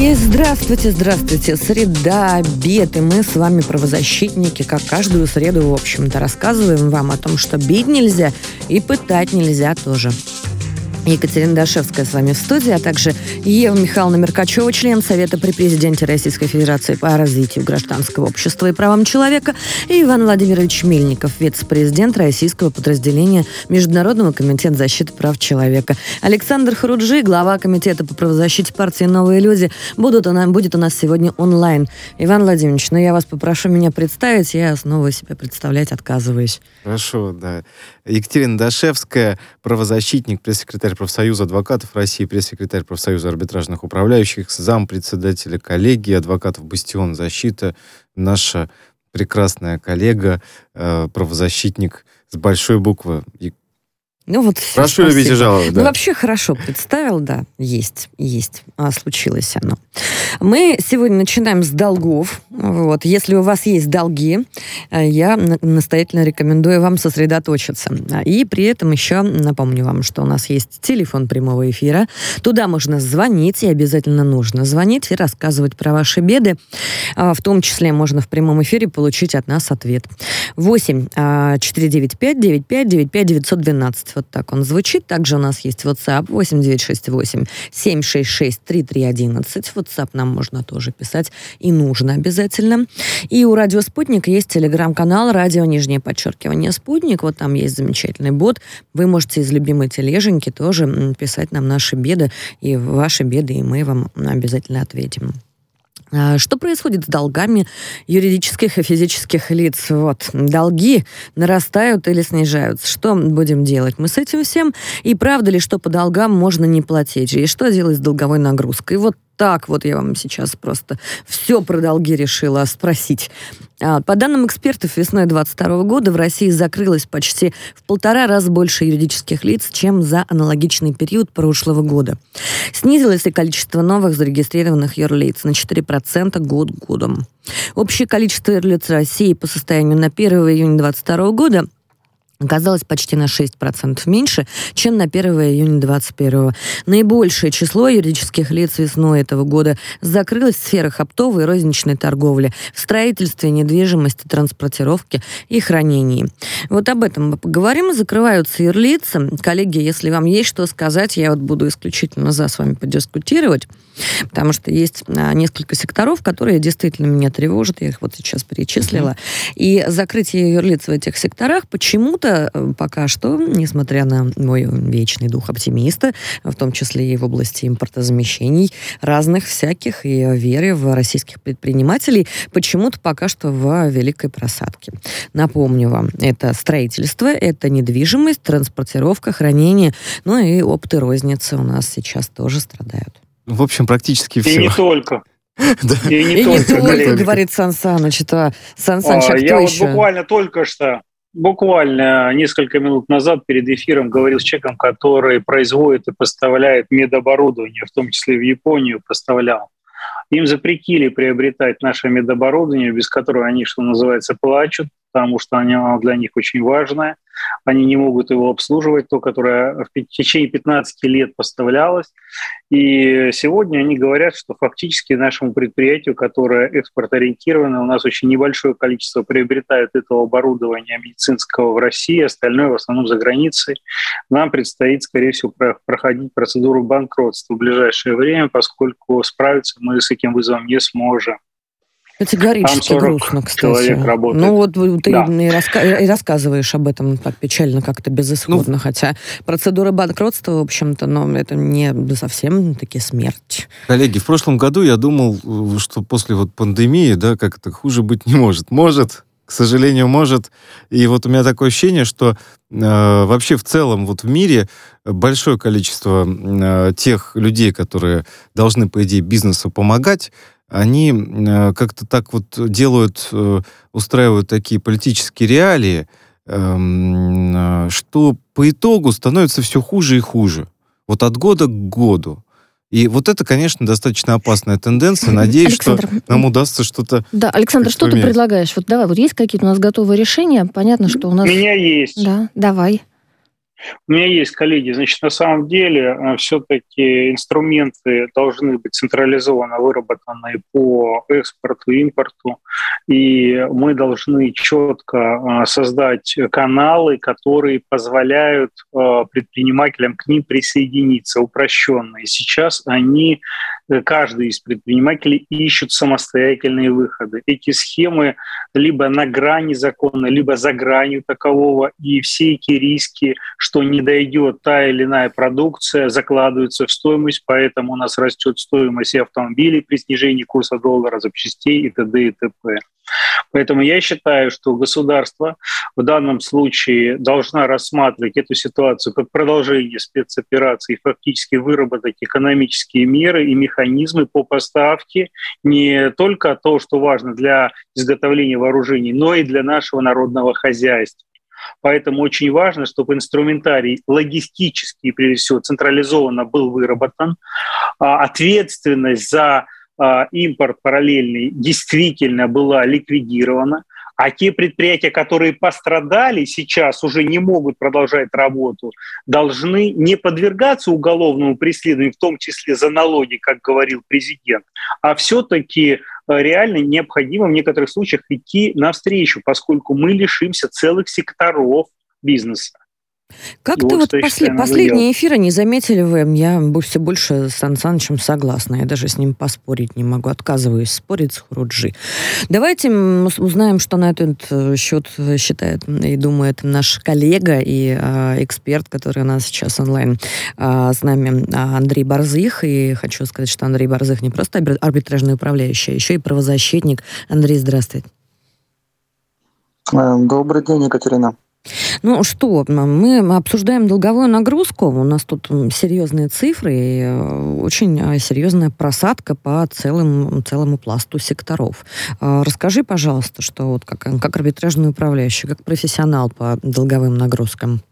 И здравствуйте, здравствуйте. Среда, обед, и мы с вами правозащитники, как каждую среду, в общем-то, рассказываем вам о том, что бить нельзя и пытать нельзя тоже. Екатерина Дашевская с вами в студии, а также Ева Михайловна Меркачева, член Совета при президенте Российской Федерации по развитию гражданского общества и правам человека, и Иван Владимирович Мельников, вице-президент российского подразделения Международного комитета защиты прав человека. Александр Харуджи, глава комитета по правозащите партии «Новые люди», будут у нас, будет у нас сегодня онлайн. Иван Владимирович, ну я вас попрошу меня представить, я снова себя представлять отказываюсь. Хорошо, да. Екатерина Дашевская, правозащитник, пресс-секретарь профсоюза адвокатов России, пресс-секретарь профсоюза арбитражных управляющих, зам-председателя коллегии адвокатов «Бастион защита», наша прекрасная коллега, э, правозащитник с большой буквы. Ну вот всё, Прошу любить и спасибо. жаловать, Ну, да. вообще хорошо представил, да, есть, есть, а, случилось оно. Мы сегодня начинаем с долгов. Вот. Если у вас есть долги, э, я на- настоятельно рекомендую вам сосредоточиться. И при этом еще напомню вам, что у нас есть телефон прямого эфира. Туда можно звонить, и обязательно нужно звонить и рассказывать про ваши беды. А, В том числе можно в прямом эфире получить от нас ответ. 8 а, 495 95 95 912. Вот так он звучит. Также у нас есть WhatsApp 8 968 766 3311. WhatsApp нам можно тоже писать и нужно обязательно. И у Радио Спутник есть телеграм-канал Радио Нижнее Подчеркивание Спутник. Вот там есть замечательный бот. Вы можете из любимой тележеньки тоже писать нам наши беды и ваши беды, и мы вам обязательно ответим. А, Что происходит с долгами юридических и физических лиц? Вот, долги нарастают или снижаются. Что будем делать мы с этим всем? И правда ли, что по долгам можно не платить? И что делать с долговой нагрузкой? Вот так вот я вам сейчас просто все про долги решила спросить. А, По данным экспертов, весной 2022 года в России закрылось почти в полтора раза больше юридических лиц, чем за аналогичный период прошлого года. Снизилось и количество новых зарегистрированных юрлиц на 4% год годом. Общее количество юрлиц России по состоянию на 1 июня 2022 года оказалось почти на 6% меньше, чем на 1 июня 2021. Наибольшее число юридических лиц весной этого года закрылось в сферах оптовой и розничной торговли, в строительстве, недвижимости, транспортировке и хранении. Вот об этом мы поговорим. Закрываются юрлицы. Коллеги, если вам есть что сказать, я вот буду исключительно за с вами подискутировать, потому что есть а, несколько секторов, которые действительно меня тревожат, я их вот сейчас перечислила. И закрытие юрлиц в этих секторах почему-то э, пока что, несмотря на мой вечный дух оптимиста, в том числе и в области импортозамещений разных всяких и веры в российских предпринимателей, почему-то пока что в великой просадке. Напомню вам, это строительство, это недвижимость, транспортировка, хранение, ну и опыты розницы у нас сейчас тоже страдают. В общем, практически И все. не только. Да. И не И не только, только, коллеги. говорит Сан Саныч, это Сан Саныч, а А, кто Я вот еще? буквально только что, буквально несколько минут назад перед эфиром говорил с человеком, который производит и поставляет медоборудование, в том числе в Японию поставлял. Им запретили приобретать наше медоборудование, без которого они, что называется, плачут, потому что оно для них очень важное. Они не могут его обслуживать, то, которое в течение 15 лет поставлялось. И сегодня они говорят, что фактически нашему предприятию, которое экспорт-ориентировано, у нас очень небольшое количество приобретают этого оборудования медицинского в России, остальное в основном за границей. Нам предстоит, скорее всего, про- проходить процедуру банкротства в ближайшее время, поскольку справиться мы с этим вызовом не сможем. Категорически Там 40 грустно, кстати. человек работает. Ну вот ты Да. и, раска- и рассказываешь об этом так печально, как-то безысходно. Ну, хотя процедура банкротства, в общем-то, но это не совсем таки смерть. Коллеги, в прошлом году я думал, что после вот пандемии, да, как это хуже быть не может. Может, к сожалению, может. И вот у меня такое ощущение, что э, вообще в целом вот в мире большое количество э, тех людей, которые должны, по идее, бизнесу помогать, они э, как-то так вот делают, э, устраивают такие политические реалии, эм, э, что по итогу становится все хуже и хуже. Вот от года к году. И вот это, конечно, достаточно опасная тенденция. Надеюсь, Александр, что нам удастся что-то... Да, Александр, что ты предлагаешь? Вот давай, вот есть какие-то у нас готовые решения? Понятно, что у нас... У меня есть. Да, давай. У меня есть коллеги. Значит, на самом деле э, все-таки инструменты должны быть централизованно выработаны по экспорту импорту. И мы должны четко э, создать каналы, которые позволяют э, предпринимателям к ним присоединиться, упрощенные. Сейчас они каждый из предпринимателей ищут самостоятельные выходы. Эти схемы либо на грани закона, либо за гранью такового, и все эти риски, что не дойдет та или иная продукция, закладываются в стоимость, поэтому у нас растет стоимость и автомобилей при снижении курса доллара, запчастей и т.д. и т.п. Поэтому я считаю, что государство в данном случае должна рассматривать эту ситуацию как продолжение спецоперации и фактически выработать экономические меры и механизмы по поставке не только то, что важно для изготовления вооружений, но и для нашего народного хозяйства. Поэтому очень важно, чтобы инструментарий логистический, прежде всего, централизованно был выработан. А ответственность за импорт параллельный действительно была ликвидирована, а те предприятия, которые пострадали, сейчас уже не могут продолжать работу, должны не подвергаться уголовному преследованию, в том числе за налоги, как говорил президент, а все-таки а, реально необходимо в некоторых случаях идти навстречу, поскольку мы лишимся целых секторов бизнеса. Как-то вот, вот после, последние эфиры не заметили вы, я все больше с Сан Санычем согласна, я даже с ним поспорить не могу, отказываюсь спорить с Хуруджи. Давайте узнаем, что на этот э, счет считает и думает наш коллега и э, эксперт, который у нас сейчас онлайн э, с нами, Андрей Борзых. И хочу сказать, что Андрей Борзых не просто арбитражный управляющий, а еще и правозащитник. Андрей, здравствуйте. Э, добрый день, Екатерина. Ну что, мы обсуждаем долговую нагрузку. У нас тут серьезные цифры и э, очень э, серьезная просадка по целым, целому пласту секторов. Э, расскажи, пожалуйста, что вот как, как арбитражный управляющий, как профессионал по долговым нагрузкам.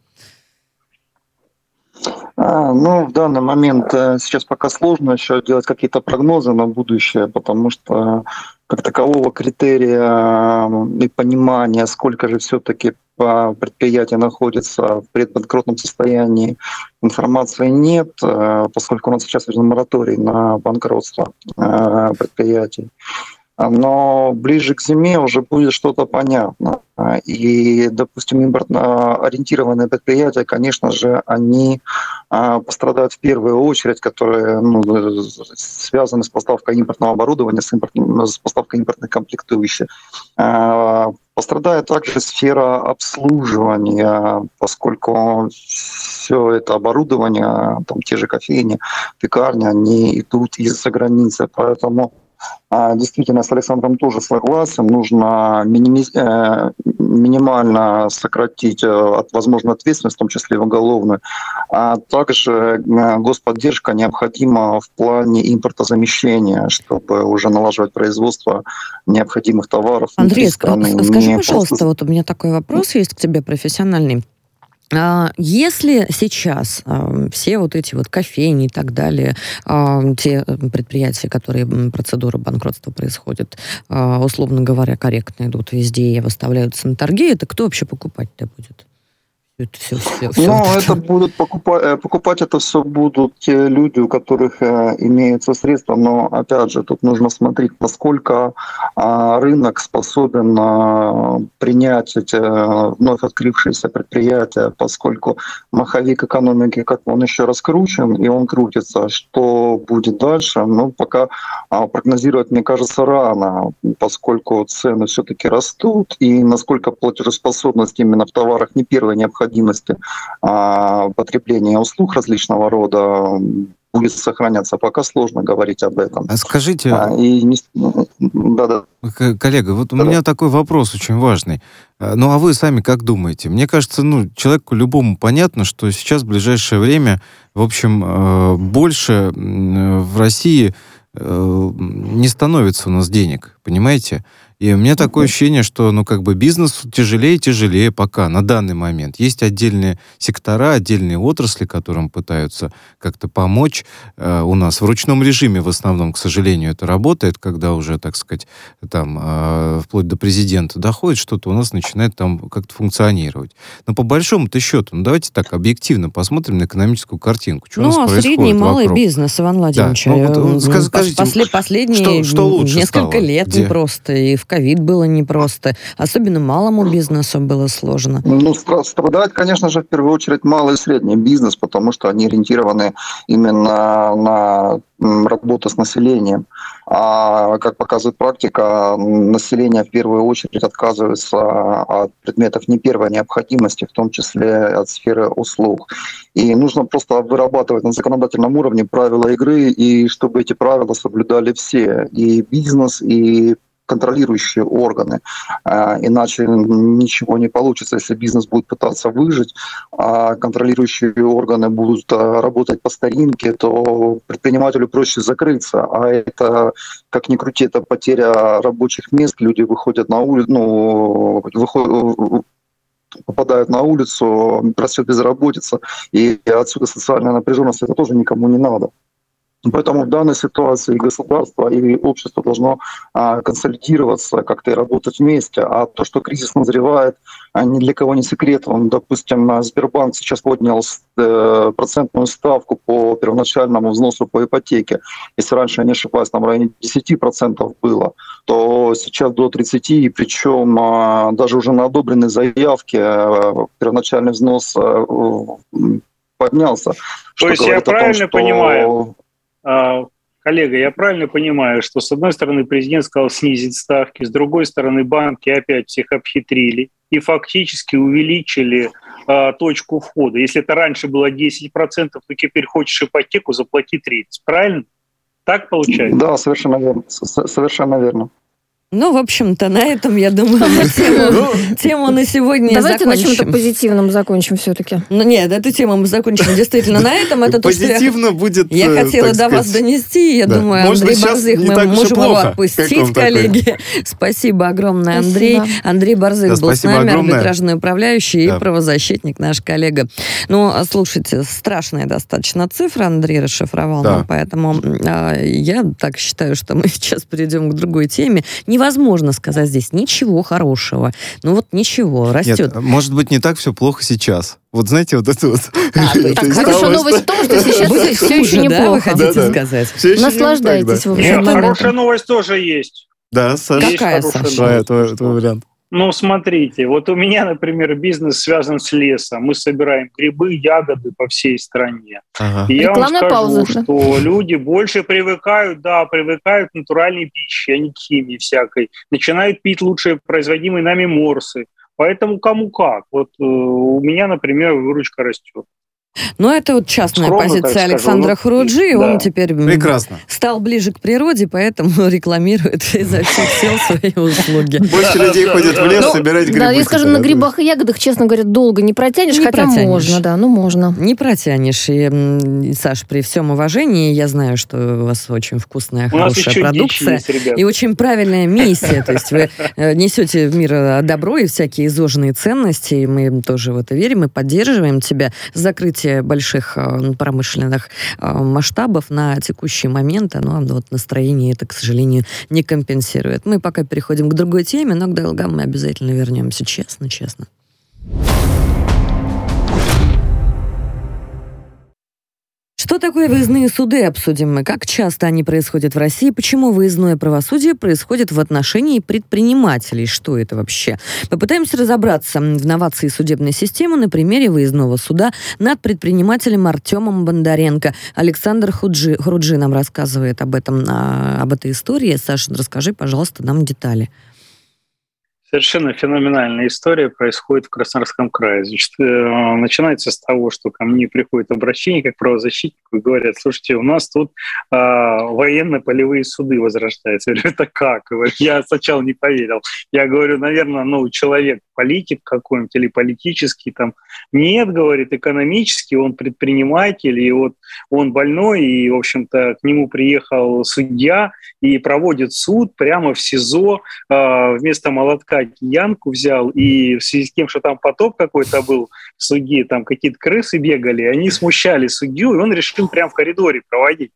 А, ну, в данный момент сейчас пока сложно еще делать какие-то прогнозы на будущее, потому что как такового критерия и понимания, сколько же все-таки предприятие находится в предбанкротном состоянии, информации нет, э, поскольку у нас сейчас мораторий на банкротство э, предприятий. Но ближе к зиме уже будет что-то понятно. И, допустим, импортно ориентированные предприятия, конечно же, они а, пострадают в первую очередь, которые ну, связаны с поставкой импортного оборудования, с, импорт, с поставкой импортных комплектующих. А, пострадает также сфера обслуживания, поскольку все это оборудование, там те же кофейни, пекарни, они идут из-за границы. Поэтому а, действительно, с Александром тоже согласен. Нужно минимиз... Э, минимально сократить, э, возможно, ответственность, в том числе и уголовную. А также э, господдержка необходима в плане импортозамещения, чтобы уже налаживать производство необходимых товаров. Андрей, страны. скажи, пожалуйста, просто... вот у меня такой вопрос есть к тебе профессиональный. А, если сейчас все вот эти вот кофейни и так далее, те предприятия, которые процедура банкротства происходит, э, условно говоря, корректно идут везде и выставляются на торги, это кто вообще покупать-то будет? Это все ну, это, будут покупать, э, покупать это все будут те люди, у которых э, имеются средства, но опять же тут нужно смотреть, насколько э, рынок способен э, принять эти э, вновь открывшиеся предприятия, поскольку маховик экономики, как он еще раскручен и он крутится, что будет дальше, ну пока э, прогнозировать мне кажется рано, поскольку цены все-таки растут и насколько платежеспособность именно в товарах не первая необходимость необходимости а, потребления услуг различного рода будет сохраняться. Пока сложно говорить об этом. А скажите... А, и не... да, да. Коллега, вот у меня такой вопрос очень важный. А, ну, а вы сами как думаете? Мне кажется, ну, человеку любому понятно, что сейчас в ближайшее время, в общем, э, больше в России э, не становится у нас денег, понимаете? И у меня такое ощущение, что, ну, как бы бизнес тяжелее и тяжелее пока, на данный момент. Есть отдельные сектора, отдельные отрасли, которым пытаются как-то помочь. Э, у нас в ручном режиме в основном, к сожалению, это работает, когда уже, так сказать, там, э, вплоть до президента доходит, что-то у нас начинает там как-то функционировать. Но по большому-то счету, ну, давайте так объективно посмотрим на экономическую картинку. Что ну, у нас а происходит средний малый вокруг. бизнес, Иван Владимирович. Да, ну, вот, э, скажите, после, последние что- что лучше несколько стало? лет Где? непросто, и в ковид было непросто. Особенно малому бизнесу было сложно. Ну, стра- страдает, конечно же, в первую очередь малый и средний бизнес, потому что они ориентированы именно на работу с населением. А как показывает практика, население в первую очередь отказывается от предметов не первой необходимости, в том числе от сферы услуг. И нужно просто вырабатывать на законодательном уровне правила игры, и чтобы эти правила соблюдали все, и бизнес, и контролирующие органы. А, Иначе ничего не получится, если бизнес будет пытаться выжить, а контролирующие органы будут а, работать по старинке, то предпринимателю проще закрыться. А это, как ни крути, это потеря рабочих мест. Люди выходят на улицу, ну, выходят попадают на улицу, растет безработица, и отсюда социальная напряженность, это тоже никому не надо. Поэтому в данной ситуации государство, и общество должно а, консолидироваться, как-то и работать вместе. А то, что кризис назревает, а, ни для кого не секрет. Он, допустим, а, Сбербанк сейчас поднял э, процентную ставку по первоначальному взносу по ипотеке. Если раньше, я не ошибаюсь, там в районе 10% было, то сейчас до 30%, и причем даже уже на одобренной заявке первоначальный взнос поднялся. То есть я говорит о том, правильно что- понимаю? А, Коллега, я правильно понимаю, что с одной стороны президент сказал снизить ставки, с другой стороны банки опять всех обхитрили и фактически увеличили а, точку входа. Если это раньше было 10%, то теперь хочешь ипотеку, заплати 30%. Правильно? Так получается? Да, совершенно верно. С- Совершенно верно. Ну, в общем-то, на этом, я думаю, мы тему, тему на сегодня Давайте на закончим. чем-то позитивном закончим все-таки. Ну, нет, эту тему мы закончим действительно на этом. Это то, что Позитивно будет, Я э, хотела до вас донести. Я Да. думаю, Может Андрей Борзых, не мы можем его отпустить, коллеги. Спасибо огромное, Андрей. Спасибо. Андрей Борзых Да, был с нами, огромное. арбитражный управляющий Да. и правозащитник, наш коллега. Ну, а слушайте, страшная достаточно цифра Андрей расшифровал Да. нам, поэтому а, я так считаю, что мы сейчас перейдем к другой теме. Невозможно сказать здесь ничего хорошего. Ну вот ничего, растет. Нет, может быть, не так все плохо сейчас. Вот знаете, вот это вот. А, Так, того, новость в том, что сейчас все еще хуже, да, вы неплохо. хотите сказать? Наслаждайтесь, так, да. Нет, хорошая новость тоже есть. Да, Саша. Какая, хорошая Саша? Твой вариант. Ну, смотрите, вот у меня, например, бизнес связан с лесом. Мы собираем грибы, ягоды по всей стране. Ага. И я вам Рекламная скажу, пауза, что люди больше привыкают, да, привыкают к натуральной пище, а не к химии всякой. Начинают пить лучше производимые нами морсы. Поэтому кому как. Вот э, у меня, например, выручка растет. Ну, это вот частная Скромно, позиция скажу, Александра ну, Хуруджи. да. Он теперь Прекрасно. стал ближе к природе, поэтому рекламирует изо всех сил свои услуги. Больше людей ходят в лес Ну, собирать грибы. Да, я скажу, на грибах и ягодах, честно говоря, долго не протянешь, Не хотя можно, да, ну можно. Не протянешь. И, Саш, при всем уважении, я знаю, что у вас очень вкусная, хорошая продукция. И очень правильная миссия. То есть вы э, несете в мир э, добро и всякие изложенные ценности. И мы тоже в это верим и поддерживаем тебя. Закрытие больших э, промышленных э, масштабов на текущий момент, оно вот настроение это, к сожалению, не компенсирует. Мы пока переходим к другой теме, но к долгам мы обязательно вернемся. Честно, честно. Что такое выездные суды, обсудим мы. Как часто они происходят в России, почему выездное правосудие происходит в отношении предпринимателей, что это вообще. Попытаемся разобраться в новации судебной системы на примере выездного суда над предпринимателем Артемом Бондаренко. Александр Худжи, Хуруджи нам рассказывает об этом, а, об этой истории. Саша, расскажи, пожалуйста, нам детали. Совершенно феноменальная история происходит в Краснодарском крае. Значит, э, начинается с того, что ко мне приходит обращение как правозащитнику и говорят, слушайте, у нас тут а, военно-полевые суды возрождаются. Я говорю, это как? Я сначала не поверил. Я говорю, наверное, ну, человек политик какой-нибудь или политический там. Нет, говорит, экономический, он предприниматель, и вот он больной, и, в общем-то, к нему приехал судья и проводит суд прямо в СИЗО, э, вместо молотка киянку взял, и в связи с тем, что там потоп какой-то был в суде, там какие-то крысы бегали, они смущали судью, и он решил прямо в коридоре проводить.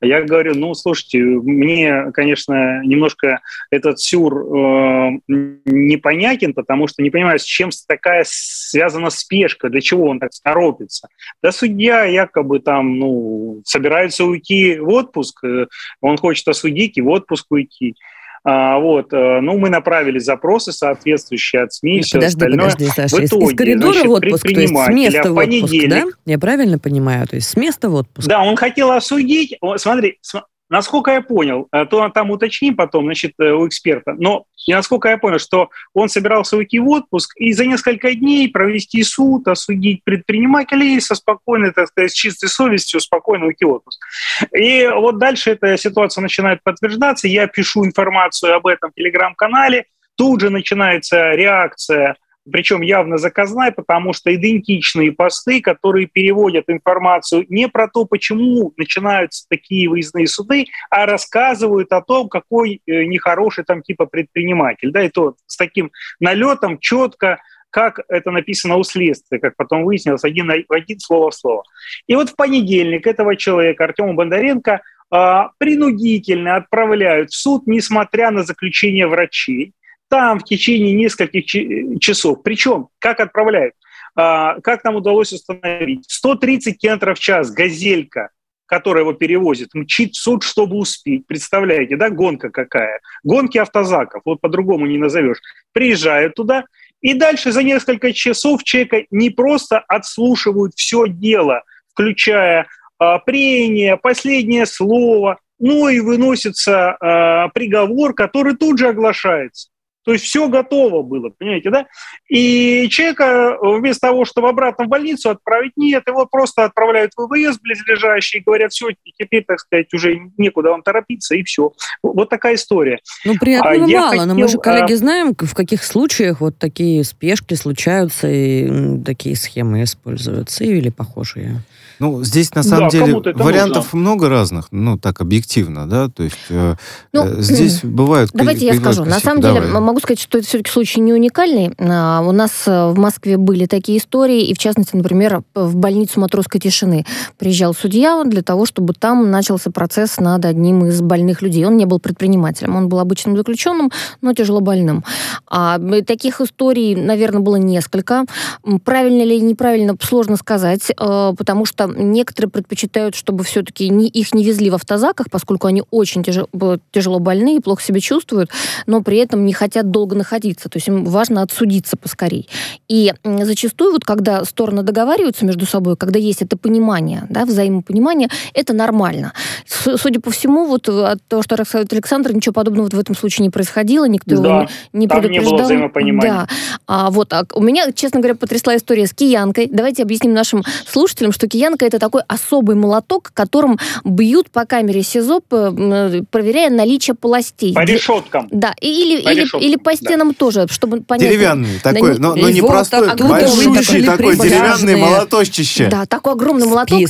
Я говорю, ну, слушайте, мне, конечно, немножко этот сюр э, непонятен, потому что не понимаю, с чем такая связана спешка, для чего он так торопится. Да судья якобы там, ну, собирается уйти в отпуск, э, он хочет осудить и в отпуск уйти. А, вот, э, ну, мы направили запросы соответствующие от СМИ и все подожди, остальное. Подожди, Саша, в итоге, из коридора значит, в отпуск, то есть с места в отпуск, да? Я правильно понимаю? То есть с места в отпуск? Да, он хотел осудить, смотри, Насколько я понял, э, то там уточним потом, значит, э, у эксперта, но насколько я понял, что он собирался уйти в отпуск и за несколько дней провести суд, осудить предпринимателей со спокойной, так сказать, с чистой совестью спокойно уйти в отпуск. И вот дальше эта ситуация начинает подтверждаться, я пишу информацию об этом в телеграм-канале, тут же начинается реакция причем явно заказная, потому что идентичные посты, которые переводят информацию не про то, почему начинаются такие выездные суды, а рассказывают о том, какой э, нехороший там типа предприниматель. Да, и то с таким налетом четко, как это написано у следствия, как потом выяснилось, один, один слово в слово. И вот в понедельник этого человека, Артема Бондаренко, а, принудительно отправляют в суд, несмотря на заключение врачей там в течение нескольких часов. Причем, как отправляют? А, как нам удалось установить? 130 км в час «Газелька», которая его перевозит, мчит в суд, чтобы успеть. Представляете, да, гонка какая? Гонки автозаков, вот по-другому не назовешь. Приезжают туда, и дальше за несколько часов человека не просто отслушивают все дело, включая а, прение, последнее слово, ну и выносится а, приговор, который тут же оглашается. То есть все готово было, понимаете, да? И человека э, вместо того, чтобы обратно в больницу отправить, нет, его просто отправляют в ВВС близлежащий, говорят, все, теперь, так сказать, уже некуда вам торопиться, и все. Вот такая история. Ну, приятного а мало, хотел, но мы же, коллеги, а... знаем, в каких случаях вот такие спешки случаются и такие схемы используются или похожие. Ну, здесь на самом да, деле вариантов нужно. много разных, ну, так объективно, да, то есть э, ну, э, здесь бывают... Давайте я скажу. На самом Давай. деле, могу сказать, что это все-таки случай не уникальный. А, у нас э, в Москве были такие истории, и в частности, например, в больницу Матросской тишины приезжал судья для того, чтобы там начался процесс над одним из больных людей. Он не был предпринимателем, он был обычным заключенным, но тяжело больным. А таких историй, наверное, было несколько. Правильно или неправильно, сложно сказать, потому что некоторые предпочитают, чтобы все-таки их не везли в автозаках, поскольку они очень тяжело больны и плохо себя чувствуют, но при этом не хотят долго находиться. То есть им важно отсудиться поскорей. И зачастую, вот когда стороны договариваются между собой, когда есть это понимание, да, взаимопонимание, это нормально. Судя по всему, вот от того, что рассказывает Александр, ничего подобного вот в этом случае не происходило, никто да, его не, не предупреждал. Не было взаимопонимания. Да. А, вот, а у меня, честно говоря, потрясла история с киянкой. Давайте объясним нашим слушателям, что киянка это такой особый молоток, которым бьют по камере СИЗО, проверяя наличие полостей. По решеткам. Да, или, по или, решеткам, или по стенам да. тоже, чтобы понять. Деревянный такой, но, но не вот, простой, большущий такой деревянный молоточище. Да, такой огромный молоток.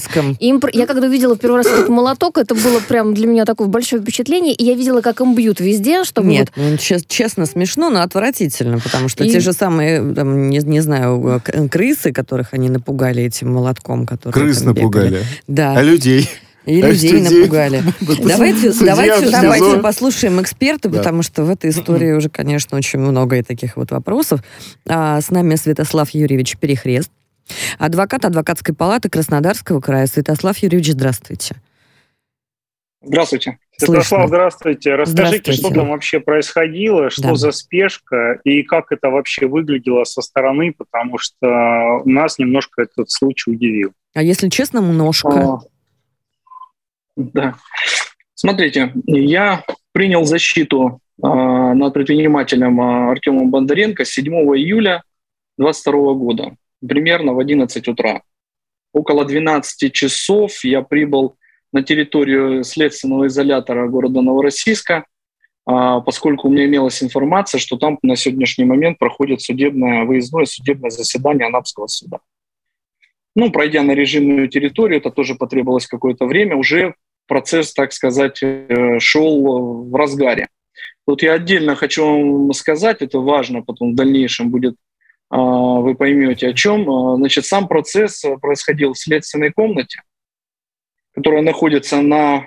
Им, я когда увидела первый раз этот молоток, это было прям для меня такое большое впечатление, и я видела, как им бьют везде, чтобы... Нет, вот... ну, честно, смешно, но отвратительно, потому что и... те же самые, там, не, не знаю, крысы, которых они напугали этим молотком, который... Крыс напугали. Да. А людей? И а людей, напугали. давайте, давайте, давайте послушаем эксперта, да. потому что в этой истории уже, конечно, очень много и таких вот вопросов. А, с нами Святослав Юрьевич Перехрест, адвокат адвокатской палаты Краснодарского края. Святослав Юрьевич, здравствуйте. Здравствуйте. Святослав, здравствуйте. Расскажите, здравствуйте. что там вообще происходило, что да. за спешка и как это вообще выглядело со стороны, потому что нас немножко этот случай удивил. А если честно, немножко. А, да. Смотрите, я принял защиту а, над предпринимателем а, Артемом Бондаренко 7 июля 2022 года, примерно в 11 утра. Около 12 часов я прибыл на территорию следственного изолятора города Новороссийска. а, поскольку у меня имелась информация, что там на сегодняшний момент проходит судебное, выездное судебное заседание Анапского суда. Ну, пройдя на режимную территорию, это тоже потребовалось какое-то время, уже процесс, так сказать, э, шел в разгаре. Тут я отдельно хочу вам сказать, это важно, потом в дальнейшем будет, а, вы поймете о чем. А, значит, сам процесс происходил в следственной комнате, которая находится на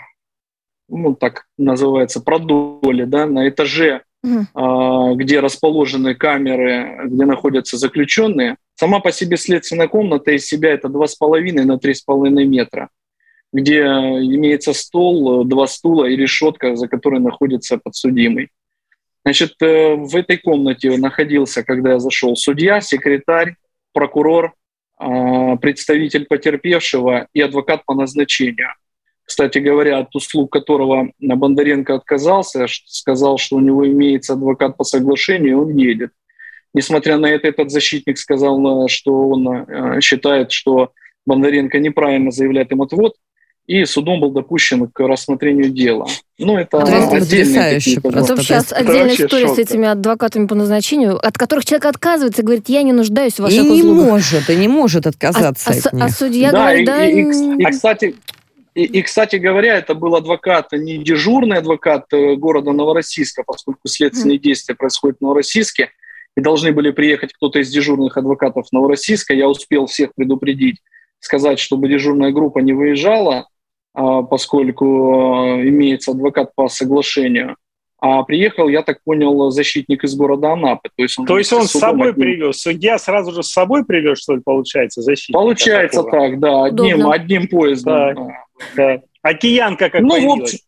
ну, так называется, продоле, да, на этаже, угу. где расположены камеры, где находятся заключенные. Сама по себе следственная комната из себя это 2,5 на 3,5 метра, где имеется стол, два стула и решетка, за которой находится подсудимый. Значит, э, в этой комнате находился, когда я зашел, судья, секретарь, прокурор, а, представитель потерпевшего и адвокат по назначению – кстати говоря, от услуг которого Бондаренко отказался, сказал, что у него имеется адвокат по соглашению, и он едет. Несмотря на это, этот защитник сказал, э, что он э, считает, что Бондаренко неправильно заявляет им отвод, и судом был допущен к рассмотрению дела. Ну, это потрясающе. Потом сейчас отдельная история шок. с этими адвокатами по назначению, от которых человек отказывается и говорит, я не нуждаюсь в ваших и услугах. И не может, и не может отказаться а, от а, них. А судья да, говорит, да... И, и, и, а, кстати, и, и, кстати говоря, это был адвокат, не дежурный адвокат э, города Новороссийска, поскольку следственные действия происходят в Новороссийске, и должны были приехать кто-то из дежурных адвокатов Новороссийска. Я успел всех предупредить, сказать, чтобы дежурная группа не выезжала, поскольку э, имеется адвокат по соглашению. А приехал, я так понял, защитник из города Анапы. То есть он, То есть он с собой одним... привез? Судья сразу же с собой привез, что ли, получается, защитник? Получается так, да, одним, одним поездом. Так, да. А киянка как ну, появилась?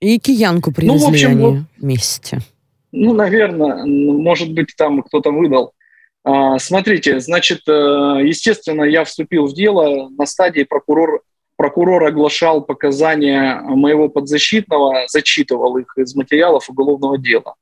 И киянку привезли ну, в общем, они вот, вместе. Ну, наверное, может быть, там кто-то выдал. А, смотрите, значит, э, естественно, я вступил в дело на стадии прокурор прокурор оглашал показания моего подзащитного, зачитывал их из материалов уголовного дела.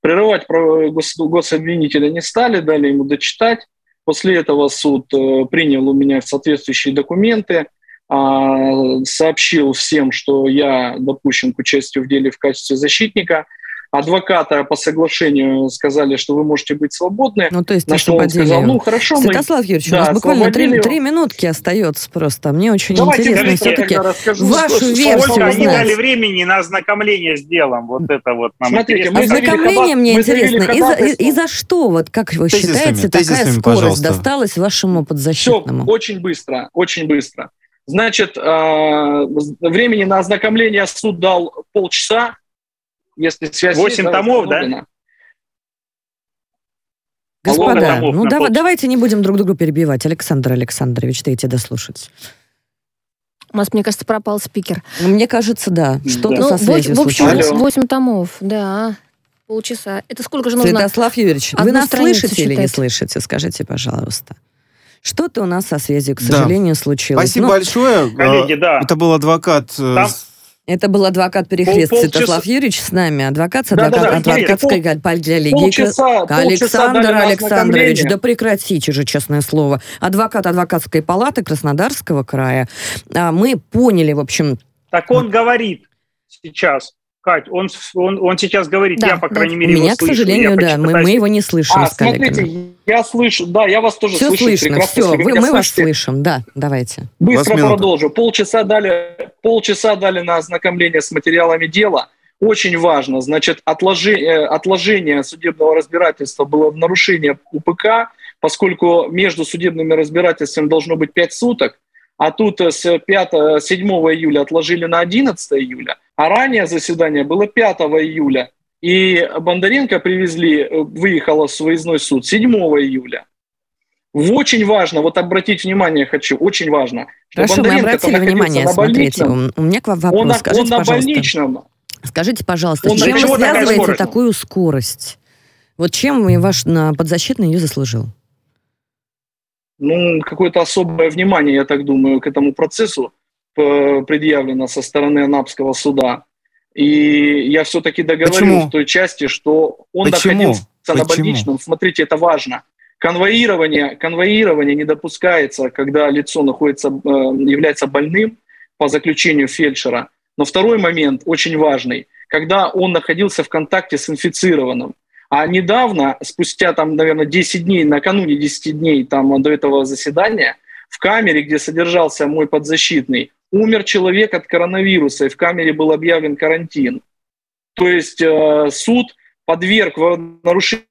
Прерывать гос, гособвинителя не стали, дали ему дочитать. После этого суд э, принял у меня соответствующие документы, а, сообщил всем, что я допущен к участию в деле в качестве защитника – адвоката по соглашению сказали, что вы можете быть свободны. Ну, то есть, на что он сказал, ну, хорошо. Святослав мы... Юрьевич, да, у нас буквально три, три минутки остается просто. Мне очень Давайте интересно все-таки вашу версию Сколько они дали времени на ознакомление с делом? Вот это вот нам Смотрите, интересно. Ознакомление мне интересно. И за, и, и за что, вот как вы тезисами, считаете, такая скорость пожалуйста. досталась вашему подзащитному? Все, очень быстро, очень быстро. Значит, э, времени на ознакомление суд дал полчаса, если связь 8 есть, томов, да? Господа, ну да, давайте не будем друг друга перебивать. Александр Александрович, дайте дослушать. У нас, мне кажется, пропал спикер. Мне кажется, да. Что-то да. со ну, связью в общем, случилось. 8 томов, да. Полчаса. Это сколько же нужно? Святослав Юрьевич, вы нас слышите читать? или не слышите? Скажите, пожалуйста. Что-то у нас со связью, к сожалению, да. случилось. Спасибо ну, большое. Коллеги, да. Это был адвокат э, Там... Это был адвокат Перехлест Пол, Святослав Юрьевич с нами, адвокат с адвокат, да, да, да, адвокатской пол. Полчаса, Александр Александрович, да прекратите же, честное слово. Адвокат адвокатской палаты Краснодарского края. А, мы поняли, в общем... Так он говорит сейчас, Кать, он, он, он сейчас говорит, да, я, по крайней да. мере, У меня, его к слышу, сожалению, да, мы, мы его не слышим а, с коллегами. смотрите, я слышу, да, я вас тоже все слышу. слышно, все, вы, мы вас слышим, да, давайте. Быстро продолжу. Полчаса дали, полчаса дали на ознакомление с материалами дела. Очень важно, значит, отложение, э, отложение судебного разбирательства было в нарушении УПК, поскольку между судебными разбирательствами должно быть 5 суток, а тут с 5, 7 июля отложили на 11 июля, а ранее заседание было 5 июля. И Бондаренко привезли, э, выехала в выездной суд 7 июля. Очень важно, вот обратить внимание хочу, очень важно, что Хорошо, Бондаренко мы обратили внимание, смотрите, у меня к вам вопрос. Он, Скажите, он на пожалуйста, больничном. Скажите, пожалуйста, он чем вы связываете такую скорость? Вот чем ваш подзащитный ее заслужил? Ну, какое-то особое внимание, я так думаю, к этому процессу э, предъявлено со стороны Анапского суда. И я все-таки Почему? в той части, что он Почему? находился Почему? на больничном. Смотрите, это важно. Конвоирование, конвоирование не допускается, когда лицо находится, э, является больным по заключению фельдшера. Но второй момент очень важный. когда он находился в контакте с инфицированным. А недавно, спустя там, наверное, 10 дней, накануне 10 дней там, до этого заседания, в камере, где содержался мой подзащитный, умер человек от коронавируса, и в камере был объявлен карантин. То есть э, суд подверг в нарушении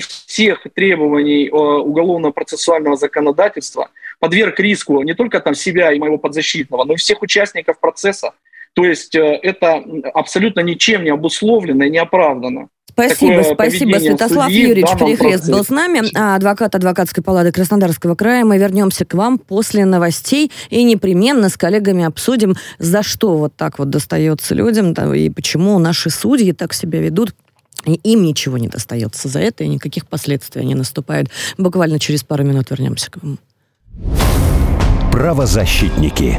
всех требований э, уголовно-процессуального законодательства, подверг риску не только там себя и моего подзащитного, но и всех участников процесса. То есть э, это абсолютно ничем не обусловлено и не оправдано. Спасибо, спасибо. Святослав судьи Юрьевич Перехрест был с нами, а, адвокат адвокатской палаты Краснодарского края. Мы вернемся к вам после новостей и непременно с коллегами обсудим, за что вот так вот достается людям да, и почему наши судьи так себя ведут. И им ничего не достается за это, и никаких последствий не наступает. Буквально через пару минут вернемся к вам. Правозащитники.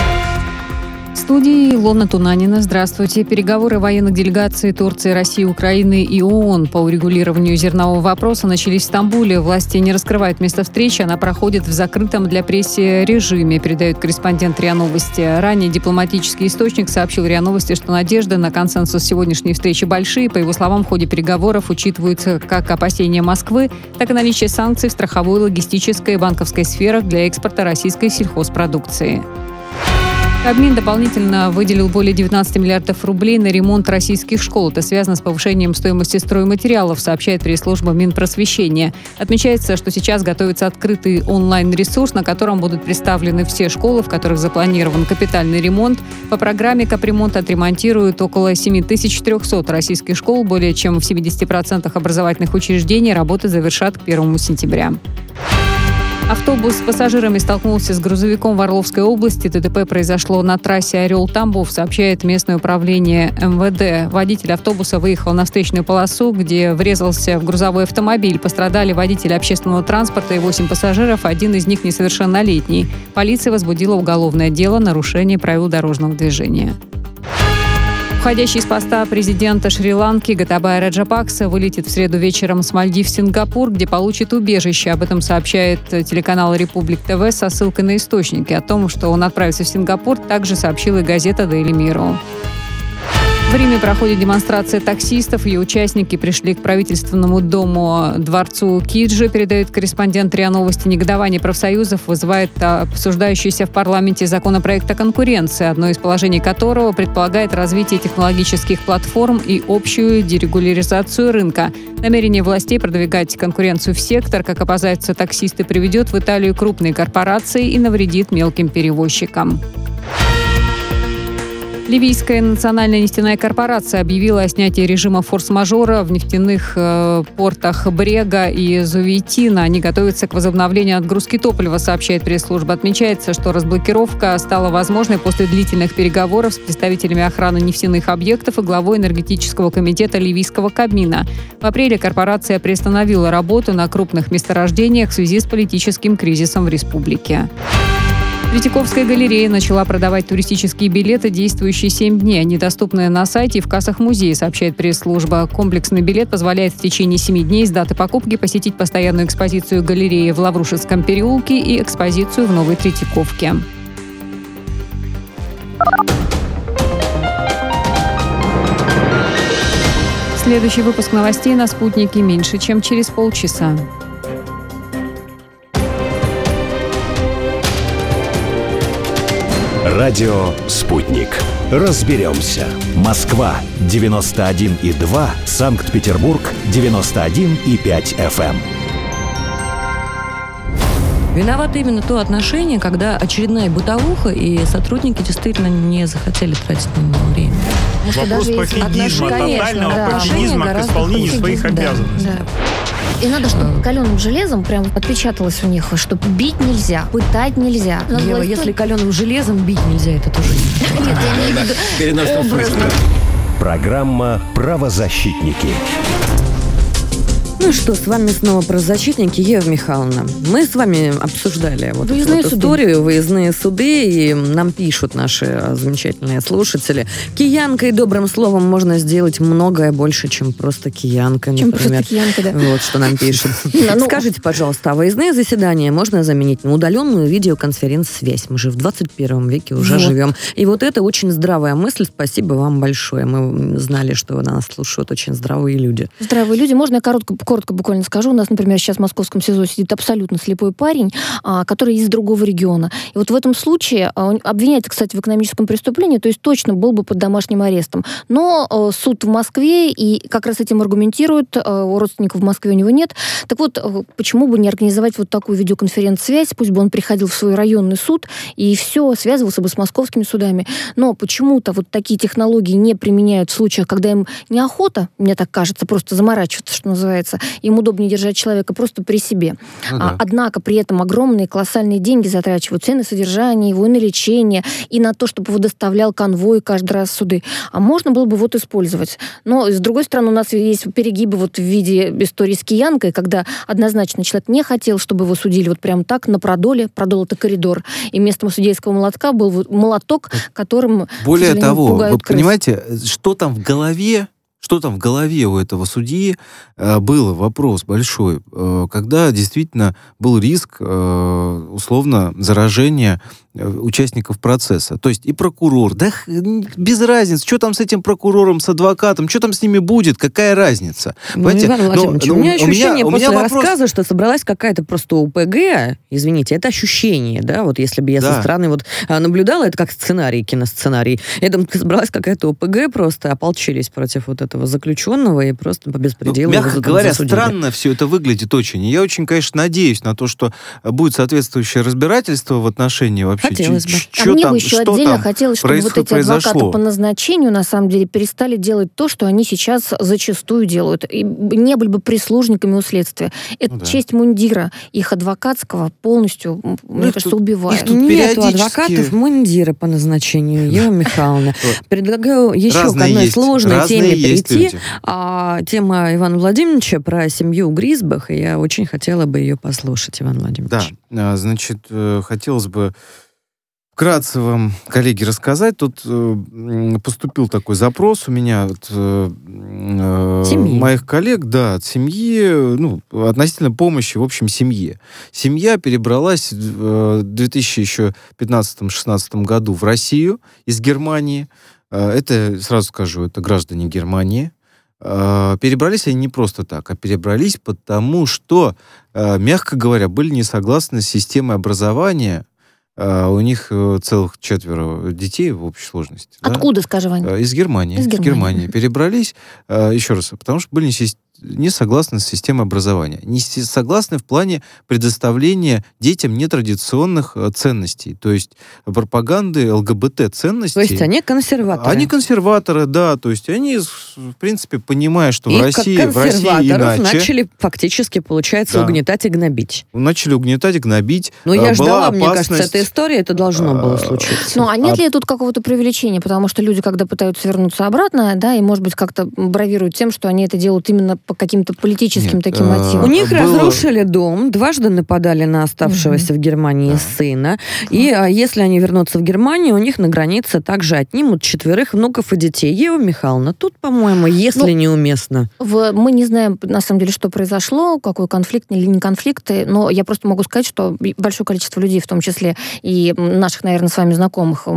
студии Илона Тунанина. Здравствуйте. Переговоры военных делегаций Турции, России, Украины и ООН по урегулированию зернового вопроса начались в Стамбуле. Власти не раскрывают место встречи. Она проходит в закрытом для прессы режиме, передает корреспондент РИА Новости. Ранее дипломатический источник сообщил РИА Новости, что надежды на консенсус сегодняшней встречи большие. По его словам, в ходе переговоров учитываются как опасения Москвы, так и наличие санкций в страховой, логистической и банковской сферах для экспорта российской сельхозпродукции. Кабмин дополнительно выделил более 19 миллиардов рублей на ремонт российских школ. Это связано с повышением стоимости стройматериалов, сообщает пресс-служба Минпросвещения. Отмечается, что сейчас готовится открытый онлайн-ресурс, на котором будут представлены все школы, в которых запланирован капитальный ремонт. По программе капремонт отремонтируют около 7300 российских школ. Более чем в 70% образовательных учреждений работы завершат к 1 сентября. Автобус с пассажирами столкнулся с грузовиком в Орловской области. ДТП произошло на трассе Орел-Тамбов, сообщает местное управление МВД. Водитель автобуса выехал на встречную полосу, где врезался в грузовой автомобиль. Пострадали водители общественного транспорта и 8 пассажиров, один из них несовершеннолетний. Полиция возбудила уголовное дело нарушение правил дорожного движения. Уходящий с поста президента Шри-Ланки Гатабая Раджапакса вылетит в среду вечером с Мальдив в Сингапур, где получит убежище. Об этом сообщает телеканал «Републик ТВ» со ссылкой на источники. О том, что он отправится в Сингапур, также сообщила и газета «Дейли Миру». В Риме проходит демонстрация таксистов. Ее участники пришли к правительственному дому дворцу Киджи, передает корреспондент РИА Новости. Негодование профсоюзов вызывает обсуждающийся в парламенте законопроект о конкуренции, одно из положений которого предполагает развитие технологических платформ и общую дерегуляризацию рынка. Намерение властей продвигать конкуренцию в сектор, как опасаются таксисты, приведет в Италию крупные корпорации и навредит мелким перевозчикам. Ливийская национальная нефтяная корпорация объявила о снятии режима форс-мажора в нефтяных э, портах Брега и Зувитина. Они готовятся к возобновлению отгрузки топлива, сообщает пресс-служба. Отмечается, что разблокировка стала возможной после длительных переговоров с представителями охраны нефтяных объектов и главой энергетического комитета ливийского Кабмина. В апреле корпорация приостановила работу на крупных месторождениях в связи с политическим кризисом в республике. Третьяковская галерея начала продавать туристические билеты, действующие 7 дней. Они доступны на сайте и в кассах музея, сообщает пресс-служба. Комплексный билет позволяет в течение 7 дней с даты покупки посетить постоянную экспозицию галереи в Лаврушевском переулке и экспозицию в Новой Третьяковке. Следующий выпуск новостей на «Спутнике» меньше, чем через полчаса. Радио «Спутник». Разберемся. Москва, 91,2. Санкт-Петербург, 91,5 FM. Виновато именно то отношение, когда очередная бытовуха, и сотрудники действительно не захотели тратить на него время. Вопрос пофигизма, тотального да. пофигизма к исполнению своих обязанностей. Да, да. И надо, чтобы каленым железом прям отпечаталось у них, что бить нельзя, пытать нельзя. Надо Ева, если каленым железом бить нельзя, это тоже не Нет, я виду Программа «Правозащитники». Ну что, с вами снова про защитники Ева Михайловна. Мы с вами обсуждали вот выездные эту вот историю, выездные суды, и нам пишут наши замечательные слушатели. Киянкой добрым словом можно сделать многое больше, чем просто киянка, например. Чем просто киянка, да. Вот что нам пишут. Ну, Скажите, пожалуйста, а выездные заседания можно заменить на удаленную видеоконференц-связь? Мы же в 21 веке уже живем. И вот это очень здравая мысль. Спасибо вам большое. Мы знали, что нас слушают очень здравые люди. Здравые люди. Можно я коротко коротко буквально скажу. У нас, например, сейчас в московском СИЗО сидит абсолютно слепой парень, а, который из другого региона. И вот в этом случае а, он обвиняется, кстати, в экономическом преступлении, то есть точно был бы под домашним арестом. Но а, суд в Москве и как раз этим аргументирует, у родственников в Москве у него нет. Так вот, почему бы не организовать вот такую видеоконференц-связь, пусть бы он приходил в свой районный суд и все, связывался бы с московскими судами. Но почему-то вот такие технологии не применяют в случаях, когда им неохота, мне так кажется, просто заморачиваться, что называется, им удобнее держать человека просто при себе. Ну, да. а, однако при этом огромные колоссальные деньги затрачиваются и на содержание его, и на лечение, и на то, чтобы его доставлял конвой каждый раз суды. А можно было бы вот использовать. Но, с другой стороны, у нас есть перегибы вот в виде истории с киянкой, когда однозначно человек не хотел, чтобы его судили вот прям так, на продоле. Продол — это коридор. И вместо судейского молотка был молоток, которым, Более того, вы крыс. понимаете, что там в голове что там в голове у этого судьи э, было, вопрос большой, э, когда действительно был риск, э, условно, заражения участников процесса. То есть и прокурор, да без разницы, что там с этим прокурором, с адвокатом, что там с ними будет, какая разница. Ну, Иван Владимирович, но, у меня ощущение у меня, после у меня рассказа, что собралась какая-то просто УПГ, извините, это ощущение, да, вот если бы я да. со стороны вот а, наблюдала, это как сценарий, киносценарий, я думаю, собралась какая-то УПГ, просто ополчились против вот этого заключенного и просто по беспределу. Ну, мягко говоря, засудили. странно все это выглядит очень. я очень, конечно, надеюсь на то, что будет соответствующее разбирательство в отношении вообще вообще? Хотелось бы. А мне там, бы еще отдельно хотелось, чтобы вот эти произошло? адвокаты по назначению, на самом деле, перестали делать то, что они сейчас зачастую делают. И не были бы прислужниками у следствия. Это ну, да. честь мундира их адвокатского полностью, ну, мне кажется, тут, убивает. Тут Нету адвокатов мундира по назначению, Ева Михайловна. Предлагаю еще к одной сложной теме перейти. А, тема Ивана Владимировича про семью Гризбах, и я очень хотела бы ее послушать, Иван Владимирович. Да, значит, э, хотелось бы вкратце вам, коллеги, рассказать. Тут э, поступил такой запрос у меня от э, э моих коллег, да, от семьи, ну, относительно помощи, в общем, семье. Семья перебралась в 2015-16 э, году в Россию из Германии. Э, это, сразу скажу, это граждане Германии. Перебрались они не просто так, а перебрались потому, что, мягко говоря, были не согласны с системой образования а, у них э, целых четверо детей в общей сложности. Откуда, да? скажи, Ваня? Из Германии. Из Германии. Из Германии. Перебрались, а, еще раз, потому что были не согласны с системой образования. Не согласны в плане предоставления детям нетрадиционных э, ценностей. То есть пропаганды ЛГБТ-ценностей. То есть они консерваторы. Они консерваторы, да. То есть они, в принципе, понимая, что И в России, в России иначе... начали фактически, получается, да. угнетать и гнобить. Начали угнетать и гнобить. Ну, я ждала, опасность... мне кажется, эта история, это должно было а, случиться. Ну, а нет а... ли тут какого-то преувеличения? Потому что люди, когда пытаются вернуться обратно, да, и, может быть, как-то бравируют тем, что они это делают именно по каким-то политическим Нет, таким мотивам. У них было... разрушили дом, дважды нападали на оставшегося mm-hmm. в Германии да. сына. И а, если они вернутся в Германию, у них на границе также отнимут четверых внуков и детей. Ева Михайловна, тут, по-моему, если ну, неуместно. В, мы не знаем, на самом деле, что произошло, какой конфликт или не конфликты, но я просто могу сказать, что большое количество людей, в том числе и наших, наверное, с вами знакомых,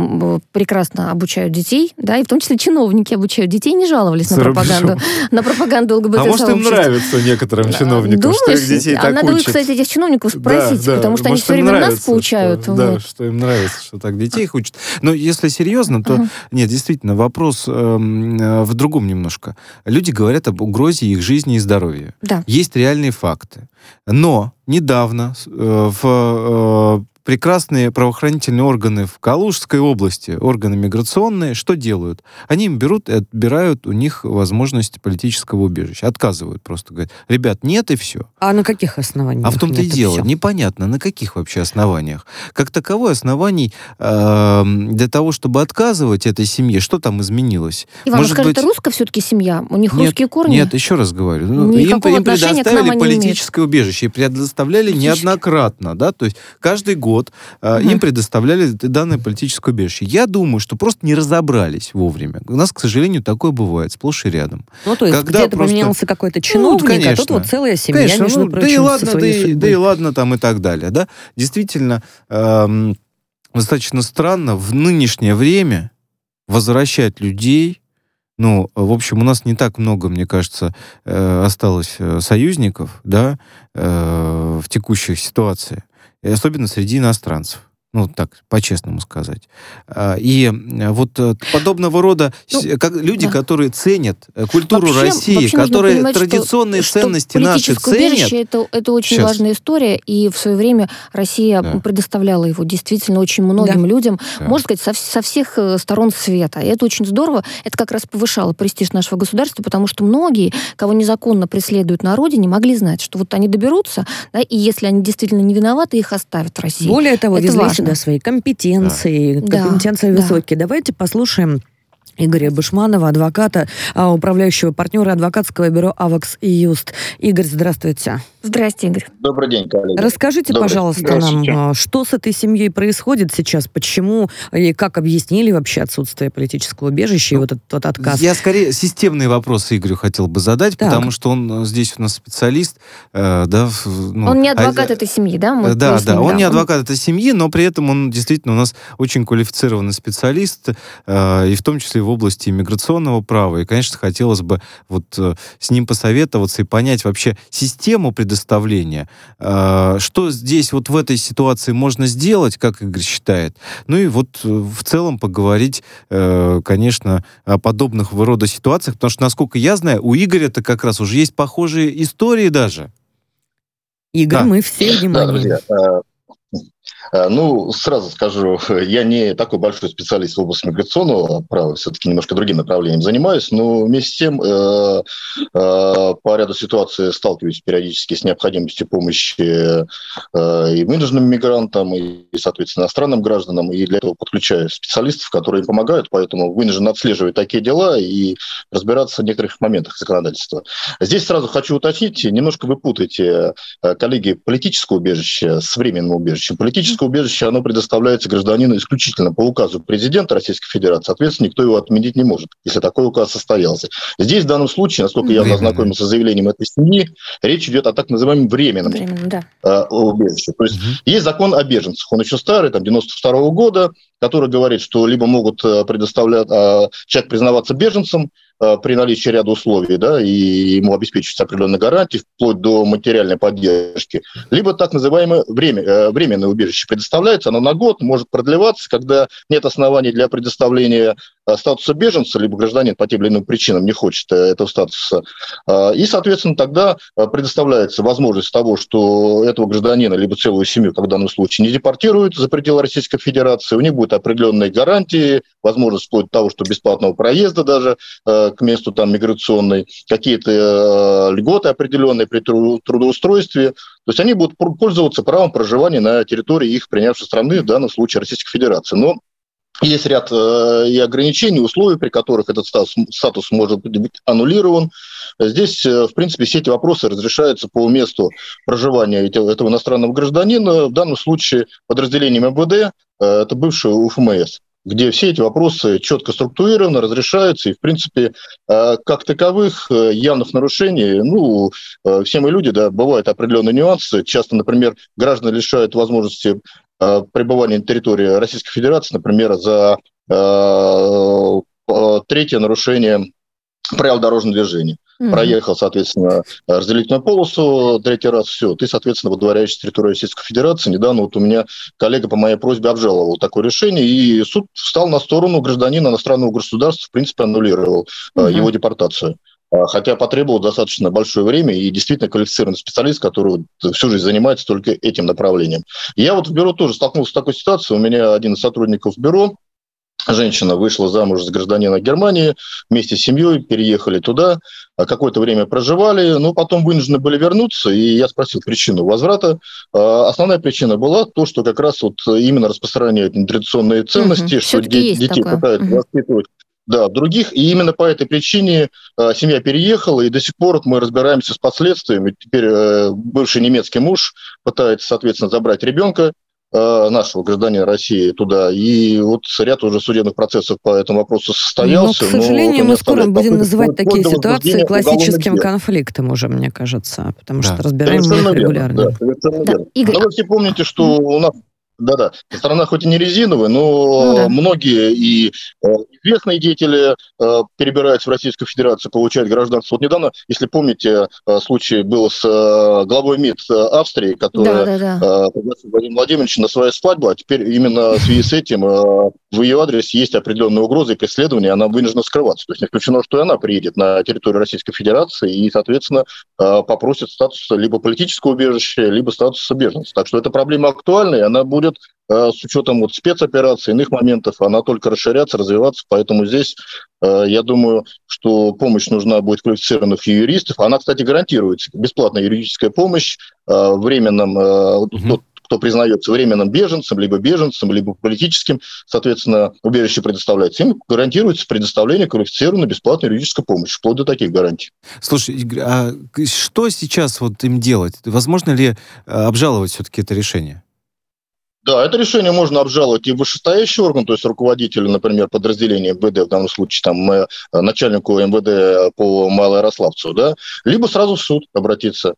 прекрасно обучают детей, да, и в том числе чиновники обучают детей, не жаловались на пропаганду, на пропаганду ЛГБТ а может, им нравится некоторым чиновникам, Думаешь? что их детей а так надо, учат. кстати, этих чиновников спросить, да, да. потому что может, они все время нравится, нас поучают. Что, вот. Да, что им нравится, что так детей их учат. Но если серьезно, то uh нет, действительно, вопрос эм, э, в другом немножко. Люди говорят об угрозе их жизни и здоровья. Да. Есть реальные факты. Но недавно э, в, э, прекрасные правоохранительные органы в Калужской области, органы миграционные, что делают? Они им берут и отбирают у них возможность политического убежища. Отказывают просто. Говорят, ребят, нет и все. А на каких основаниях? А в том-то и дело. Непонятно, на каких вообще основаниях. Как таковой оснований э, для того, чтобы отказывать этой семье, что там изменилось? Иван, Может скажи, быть... это русская все-таки семья? У них нет, русские корни? Нет, еще раз говорю. Ну, им, им предоставили политическое убежище и предоставляли неоднократно. Да? То есть каждый год э, угу. им предоставляли данное политическое убежище. Я думаю, что просто не разобрались вовремя. У нас, к сожалению, такое бывает сплошь и рядом. Ну, то есть Когда где-то просто... поменялся какой-то чиновник, ну, конечно, а тут вот целая семья, конечно, между ну, прочим, да и ладно, да и, да и ладно там и так далее. Да? Действительно, эм, достаточно странно в нынешнее время возвращать людей ну, в общем, у нас не так много, мне кажется, э, осталось э, союзников, да, э, в текущей ситуации, особенно среди иностранцев ну, так, по-честному сказать. А, и э, вот э, подобного рода ну, как, люди, да. которые ценят э, культуру вообще, России, вообще которые понимать, традиционные что, ценности что наши ценят. Это, это очень Сейчас. важная история, и в свое время Россия да. предоставляла его действительно очень многим да. людям, да. можно сказать, со, со всех сторон света. И это очень здорово. Это как раз повышало престиж нашего государства, потому что многие, кого незаконно преследуют на родине, могли знать, что вот они доберутся, да, и если они действительно не виноваты, их оставят в России. Более того, это важно да, свои компетенции, да. компетенции да. высокие. Давайте послушаем Игоря Бушманова, адвоката, а, управляющего партнера адвокатского бюро «Авакс и Юст». Игорь, здравствуйте. Здравствуйте, Игорь. Добрый день, коллеги. Расскажите, Добрый. пожалуйста, нам, а, что с этой семьей происходит сейчас, почему и как объяснили вообще отсутствие политического убежища и вот этот вот отказ? Я скорее системные вопросы Игорю хотел бы задать, так. потому что он э, здесь у нас специалист. Э, да, ну, он не а адвокат а, этой семьи, да? Мы да, да, он да. не адвокат этой семьи, но при этом он действительно у нас очень квалифицированный специалист, э, и в том числе в области иммиграционного права. И, конечно, хотелось бы вот э, с ним посоветоваться и понять вообще систему предоставления. Э, что здесь вот в этой ситуации можно сделать, как Игорь считает. Ну и вот э, в целом поговорить, конечно, о подобных рода ситуациях, потому что, насколько я знаю, у Игоря-то как раз уже есть похожие истории даже. Игорь, да. мы все внимание. Да, друзья, Э, ну, сразу скажу, я не такой большой специалист в области миграционного права, все-таки немножко другим направлением занимаюсь, но вместе с тем э, э, по ряду ситуаций сталкиваюсь периодически с необходимостью помощи и вынужденным мигрантам, и, соответственно, иностранным гражданам, и для этого подключаю специалистов, которые им помогают, поэтому вынужден отслеживать такие дела и разбираться в некоторых моментах законодательства. Здесь сразу хочу уточнить, немножко вы путаете, коллеги, политическое убежище с временным убежищем. Политическое убежище, оно предоставляется гражданину исключительно по указу президента Российской Федерации. Соответственно, никто его отменить не может, если такой указ состоялся. Здесь в данном случае, насколько я ознакомился с заявлением этой семьи, речь идет о так называемом временном Временно, да. Э, убежище. То есть угу. есть закон о беженцах, он еще старый, там, 92 -го года, который говорит, что либо могут э, предоставлять, а, человек признаваться беженцем, Э, при наличии ряда условий, да, и ему обеспечиваются определенные гарантии, вплоть до материальной поддержки, либо так называемое время, э, временное убежище предоставляется, оно на год может продлеваться, когда нет оснований для предоставления э, статуса беженца, либо гражданин по тем или иным причинам не хочет этого статуса. И, соответственно, тогда предоставляется возможность того, что этого гражданина, либо целую семью, как в данном случае, не депортируют за пределы Российской Федерации, у них будут определенные гарантии, возможность вплоть до того, что бесплатного проезда даже к месту там миграционной, какие-то э, льготы определенные при трудоустройстве. То есть они будут пользоваться правом проживания на территории их принявшей страны, в данном случае Российской Федерации. Но есть ряд э, и ограничений, условий, при которых этот статус, статус может быть аннулирован. Здесь, э, в принципе, все эти вопросы разрешаются по месту проживания этого, иностранного гражданина. В данном случае подразделением МВД, э, это бывший УФМС где все эти вопросы четко структурированы, разрешаются, и, в принципе, как таковых явных нарушений, ну, все мы люди, да, бывают определенные нюансы. Часто, например, граждан лишают возможности пребывания на территории Российской Федерации, например, за третье нарушение правил дорожного движения. Mm-hmm. Проехал, соответственно, разделительную полосу третий раз, все, ты, соответственно, выдворяешься с территории Российской Федерации. Недавно вот у меня коллега по моей просьбе обжаловал такое решение, и суд встал на сторону гражданина иностранного государства, в принципе, аннулировал mm-hmm. его депортацию. Хотя потребовал достаточно большое время и действительно квалифицированный специалист, который всю жизнь занимается только этим направлением. Я вот в бюро тоже столкнулся с такой ситуацией. У меня один из сотрудников бюро, женщина вышла замуж за гражданина Германии, вместе с семьей переехали туда, а какое-то время проживали, но потом вынуждены были вернуться, и я спросил причину возврата. А, основная причина была то, что как раз вот именно распространяют традиционные ценности, угу. что де- детей такое. пытаются угу. воспитывать да, других. И именно по этой причине э, семья переехала, и до сих пор мы разбираемся с последствиями. Теперь э, бывший немецкий муж пытается, соответственно, забрать ребенка Э, нашего гражданина России туда. И вот ряд уже судебных процессов по этому вопросу состоялся. Но, к сожалению, вот мы скоро будем называть такие ситуации классическим конфликтом уже, мне кажется, потому да. что разбираем мы их регулярно. Да, да, Игорь. Но вы все помните, что у нас да-да. Страна хоть и не резиновая, но ну, да. многие и э, известные деятели э, перебираются в Российскую Федерацию, получают гражданство. Вот недавно, если помните, э, случай был с главой МИД Австрии, которая да, да, да. пригласила Владимира Владимировича на свою свадьбу, а теперь именно в связи с этим в ее адрес есть определенные угрозы и преследования, она вынуждена скрываться. То есть не исключено, что и она приедет на территорию Российской Федерации и, соответственно, попросит статуса либо политического убежища, либо статуса беженца. Так что эта проблема актуальна, и она будет э, с учетом вот спецопераций, иных моментов, она только расширяться, развиваться. Поэтому здесь, э, я думаю, что помощь нужна будет квалифицированных юристов. Она, кстати, гарантируется. Бесплатная юридическая помощь э, временным, угу. Кто признается временным беженцем, либо беженцем, либо политическим, соответственно, убежище предоставляется, им гарантируется предоставление квалифицированной бесплатной юридической помощи, вплоть до таких гарантий. Слушай, Игорь, а что сейчас вот им делать? Возможно ли обжаловать все-таки это решение? Да, это решение можно обжаловать и в вышестоящий орган, то есть руководителю, например, подразделения МВД, в данном случае там э, начальнику МВД по Малоярославцу, да, либо сразу в суд обратиться.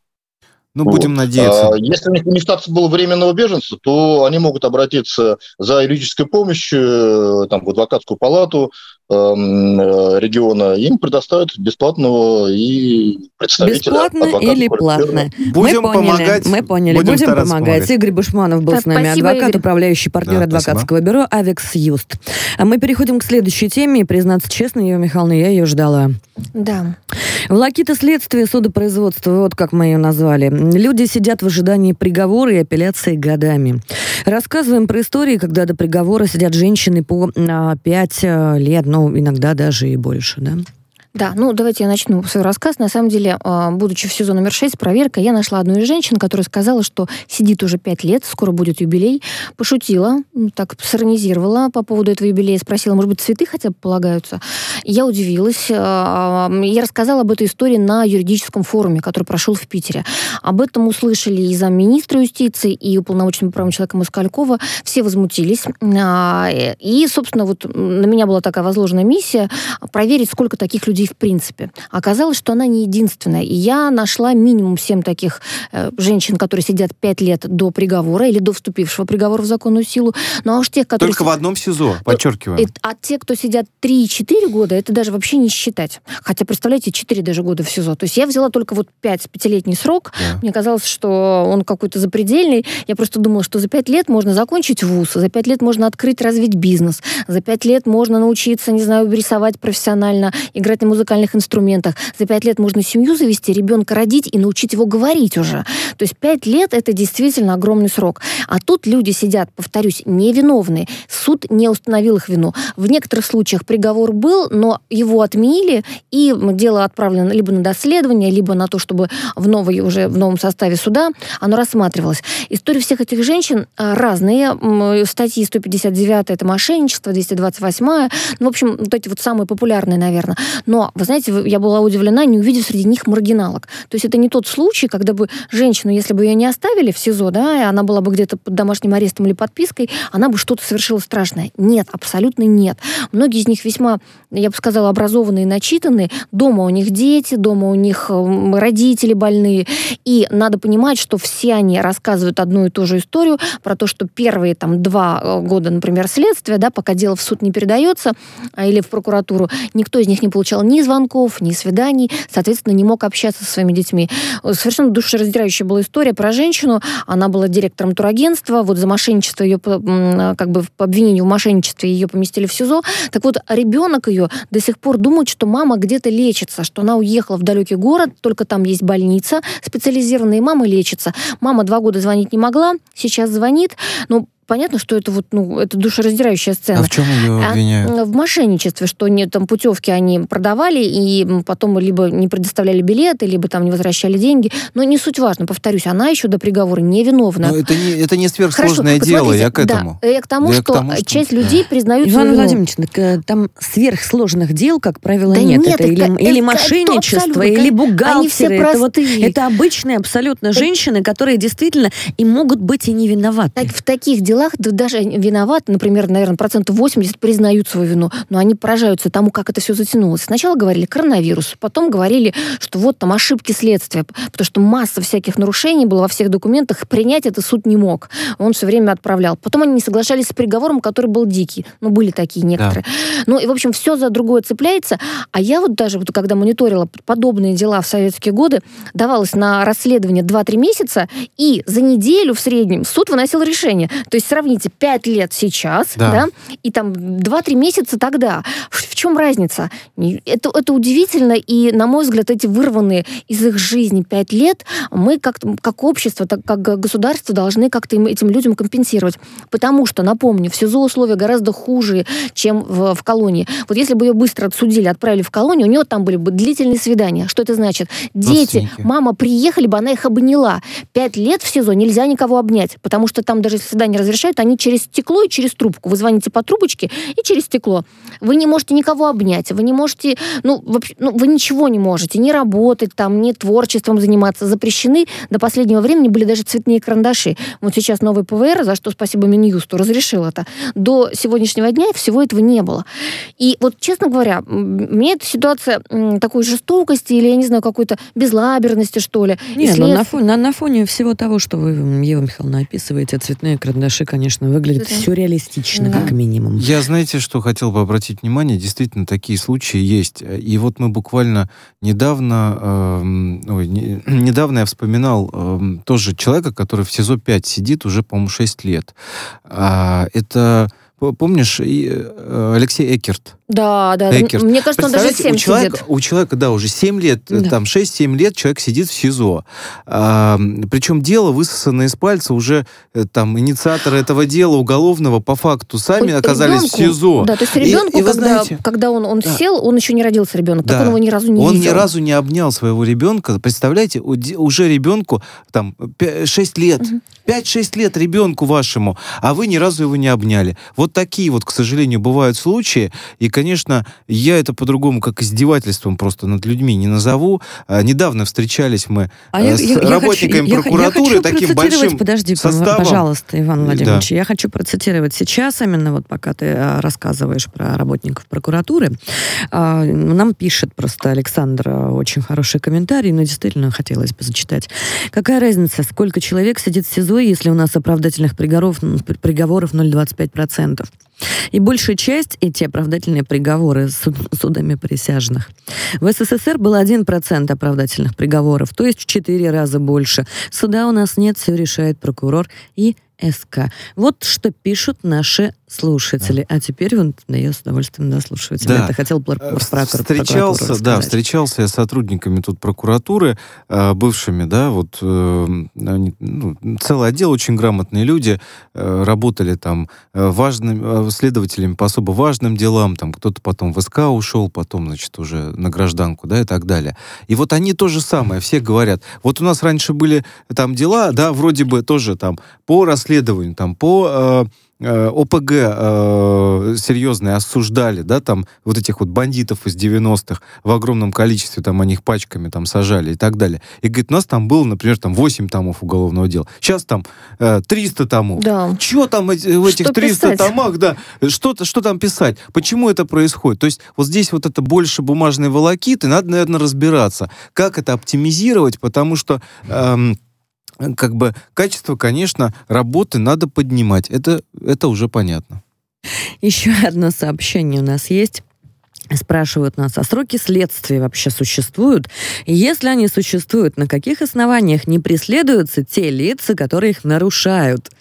Ну, вот. будем надеяться. А, если у них не статус был временного беженца, то они могут обратиться за юридической помощью э, там, в адвокатскую палату, региона, им предоставят бесплатного и представителя. Бесплатно или платно? Будем мы поняли, помогать. Мы поняли, будем, будем помогать. помогать. Игорь Бушманов был да, с нами, спасибо, адвокат, Игорь. управляющий партнер да, адвокатского спасибо. бюро «Авекс Юст». А мы переходим к следующей теме, и, признаться честно, Ева Михайловна, я ее ждала. Да. Волокита следствия судопроизводства, вот как мы ее назвали. Люди сидят в ожидании приговора и апелляции годами. Рассказываем про истории, когда до приговора сидят женщины по 5 а, лет, ну, ну, иногда даже и больше, да? Да, ну давайте я начну свой рассказ. На самом деле, а, будучи в сезон номер 6, проверка, я нашла одну из женщин, которая сказала, что сидит уже 5 лет, скоро будет юбилей. Пошутила, так сиронизировала по поводу этого юбилея, спросила, может быть, цветы хотя бы полагаются. Я удивилась. А, я рассказала об этой истории на юридическом форуме, который прошел в Питере. Об этом услышали и замминистра юстиции, и уполномоченного правом человека Москалькова. Все возмутились. А, и, собственно, вот на меня была такая возложена миссия проверить, сколько таких людей в принципе. Оказалось, что она не единственная. И я нашла минимум семь таких э, женщин, которые сидят пять лет до приговора или до вступившего приговора в законную силу. Ну а уж тех, которые... Только в одном СИЗО, подчеркиваю. А те, кто сидят 3-4 года, это даже вообще не считать. Хотя, представляете, 4 даже года в СИЗО. То есть я взяла только вот 5 пятилетний срок. Да. Мне казалось, что он какой-то запредельный. Я просто думала, что за 5 лет можно закончить вуз, за 5 лет можно открыть, развить бизнес, за 5 лет можно научиться, не знаю, рисовать профессионально, играть на музыкальных инструментах. За пять лет можно семью завести, ребенка родить и научить его говорить уже. То есть пять лет это действительно огромный срок. А тут люди сидят, повторюсь, невиновные. Суд не установил их вину. В некоторых случаях приговор был, но его отменили, и дело отправлено либо на доследование, либо на то, чтобы в новой уже в новом составе суда оно рассматривалось. Истории всех этих женщин а, разные. Статьи 159 это мошенничество, 228 ну, в общем, вот эти вот самые популярные, наверное. Но вы знаете, я была удивлена, не увидев среди них маргиналок. То есть это не тот случай, когда бы женщину, если бы ее не оставили в СИЗО, да, и она была бы где-то под домашним арестом или подпиской, она бы что-то совершила страшное. Нет, абсолютно нет. Многие из них весьма, я бы сказала, образованные, начитанные. Дома у них дети, дома у них родители больные. И надо понимать, что все они рассказывают одну и ту же историю про то, что первые там два э, года, например, следствия, да, пока дело в суд не передается а, или в прокуратуру, никто из них не получал ни звонков, ни свиданий, соответственно, не мог общаться со своими детьми. Совершенно душераздирающая была история про женщину. Она была директором турагентства, вот за мошенничество ее, как бы по обвинению в мошенничестве ее поместили в СИЗО. Так вот, ребенок ее до сих пор думает, что мама где-то лечится, что она уехала в далекий город, только там есть больница специализированная, и мама лечится. Мама два года звонить не могла, сейчас звонит, но понятно, что это вот, ну, это душераздирающая сцена. А в чем ее а, обвиняют? А, в мошенничестве, что не, там путевки они продавали, и потом либо не предоставляли билеты, либо там не возвращали деньги. Но не суть важно, повторюсь, она еще до приговора не виновна. Но это не, это не сверхсложное Хорошо, дело, я к этому. Да, я к тому, я что, к тому что часть людей признают Иван Владимирович, э, там сверхсложных дел, как правило, да нет. нет это, это или, это, или мошенничество, или бухгалтеры. Это, вот, это обычные абсолютно женщины, которые действительно и могут быть и не виноваты. Так, в таких делах даже виноваты, например, наверное, процентов 80 признают свою вину, но они поражаются тому, как это все затянулось. Сначала говорили коронавирус, потом говорили, что вот там ошибки следствия, потому что масса всяких нарушений было во всех документах, принять это суд не мог. Он все время отправлял. Потом они не соглашались с приговором, который был дикий. Ну, были такие некоторые. Да. Ну, и, в общем, все за другое цепляется. А я вот даже, вот, когда мониторила подобные дела в советские годы, давалось на расследование 2-3 месяца, и за неделю в среднем суд выносил решение. То есть сравните 5 лет сейчас, да, да и там 2-3 месяца тогда. В чем разница? Это, это удивительно, и, на мой взгляд, эти вырванные из их жизни 5 лет мы как, как общество, так, как государство должны как-то им, этим людям компенсировать. Потому что, напомню, в СИЗО условия гораздо хуже, чем в, в колонии. Вот если бы ее быстро отсудили, отправили в колонию, у нее там были бы длительные свидания. Что это значит? Дети, мама приехали бы, она их обняла. Пять лет в СИЗО нельзя никого обнять, потому что там даже свидания разрешают, они через стекло и через трубку. Вы звоните по трубочке и через стекло. Вы не можете никого обнять, вы не можете, ну, вообще, ну, вы ничего не можете, не работать там, не творчеством заниматься. Запрещены до последнего времени были даже цветные карандаши. Вот сейчас новый ПВР, за что спасибо Минюсту, разрешил это. До сегодняшнего дня всего этого не было. И вот, честно говоря, мне эта ситуация такой жестокости или, я не знаю, какой-то безлаберности, что ли. Нет, ну, на, фоне, на, на фоне всего того, что вы, Ева Михайловна, описываете, цветные карандаши, конечно, выглядят да. сюрреалистично, да. как минимум. Я, знаете, что хотел бы обратить внимание, действительно, такие случаи есть. И вот мы буквально недавно, э, ой, не, недавно я вспоминал э, тоже человека, который в СИЗО 5 сидит уже, по-моему, 6 лет. А, это Помнишь, э, Алексей Экерт? Да, да. Экерт. Мне кажется, он даже 7 у человека, сидит. У человека, да, уже 7 лет, э, да. там 6-7 лет человек сидит в СИЗО. А, причем дело высосано из пальца уже э, там инициаторы этого дела уголовного по факту сами Хоть оказались ребенку, в СИЗО. Да, то есть ребенку, и, и когда, знаете, когда он, он да. сел, он еще не родился ребенок, да. так он его ни разу не он видел. Он ни разу не обнял своего ребенка. Представляете, уже ребенку там 6 лет, угу. 5-6 лет ребенку вашему, а вы ни разу его не обняли. Вот такие вот, к сожалению, бывают случаи. И, конечно, я это по-другому, как издевательством просто над людьми не назову. А, недавно встречались мы а с я, работниками я, прокуратуры я, я таким большим подожди, составом. пожалуйста, Иван Владимирович. Да. Я хочу процитировать сейчас, именно вот пока ты а, рассказываешь про работников прокуратуры. Нам пишет просто Александр очень хороший комментарий, но действительно хотелось бы зачитать. Какая разница, сколько человек сидит в СИЗО, если у нас оправдательных приговоров, приговоров 0,25%. И большая часть эти оправдательные приговоры суд, судами присяжных. В СССР было 1% оправдательных приговоров, то есть в 4 раза больше. Суда у нас нет, все решает прокурор и СК. Вот что пишут наши слушатели. Да. А теперь да, я с удовольствием дослушиваю тебя. Да. Ты хотел про, про, про Встречался, да, встречался я с сотрудниками тут прокуратуры, э, бывшими, да, вот э, они, ну, целый отдел, очень грамотные люди, э, работали там важными следователями по особо важным делам, там кто-то потом в СК ушел, потом, значит, уже на гражданку, да, и так далее. И вот они то же самое, все говорят. Вот у нас раньше были там дела, да, вроде бы тоже там по расследованию, там по Э, ОПГ э, серьезные осуждали, да, там вот этих вот бандитов из 90-х в огромном количестве, там они их пачками там сажали и так далее. И говорит, у нас там было, например, там 8 томов уголовного дела. Сейчас там э, 300 томов. Да. Чего там в этих что 300 писать? томах, да, что, что там писать? Почему это происходит? То есть вот здесь вот это больше бумажной волокиты, надо, наверное, разбираться, как это оптимизировать, потому что... Эм, как бы качество, конечно, работы надо поднимать. Это, это уже понятно. Еще одно сообщение у нас есть. спрашивают нас, а сроки следствия вообще существуют? Если они существуют, на каких основаниях не преследуются те лица, которые их нарушают?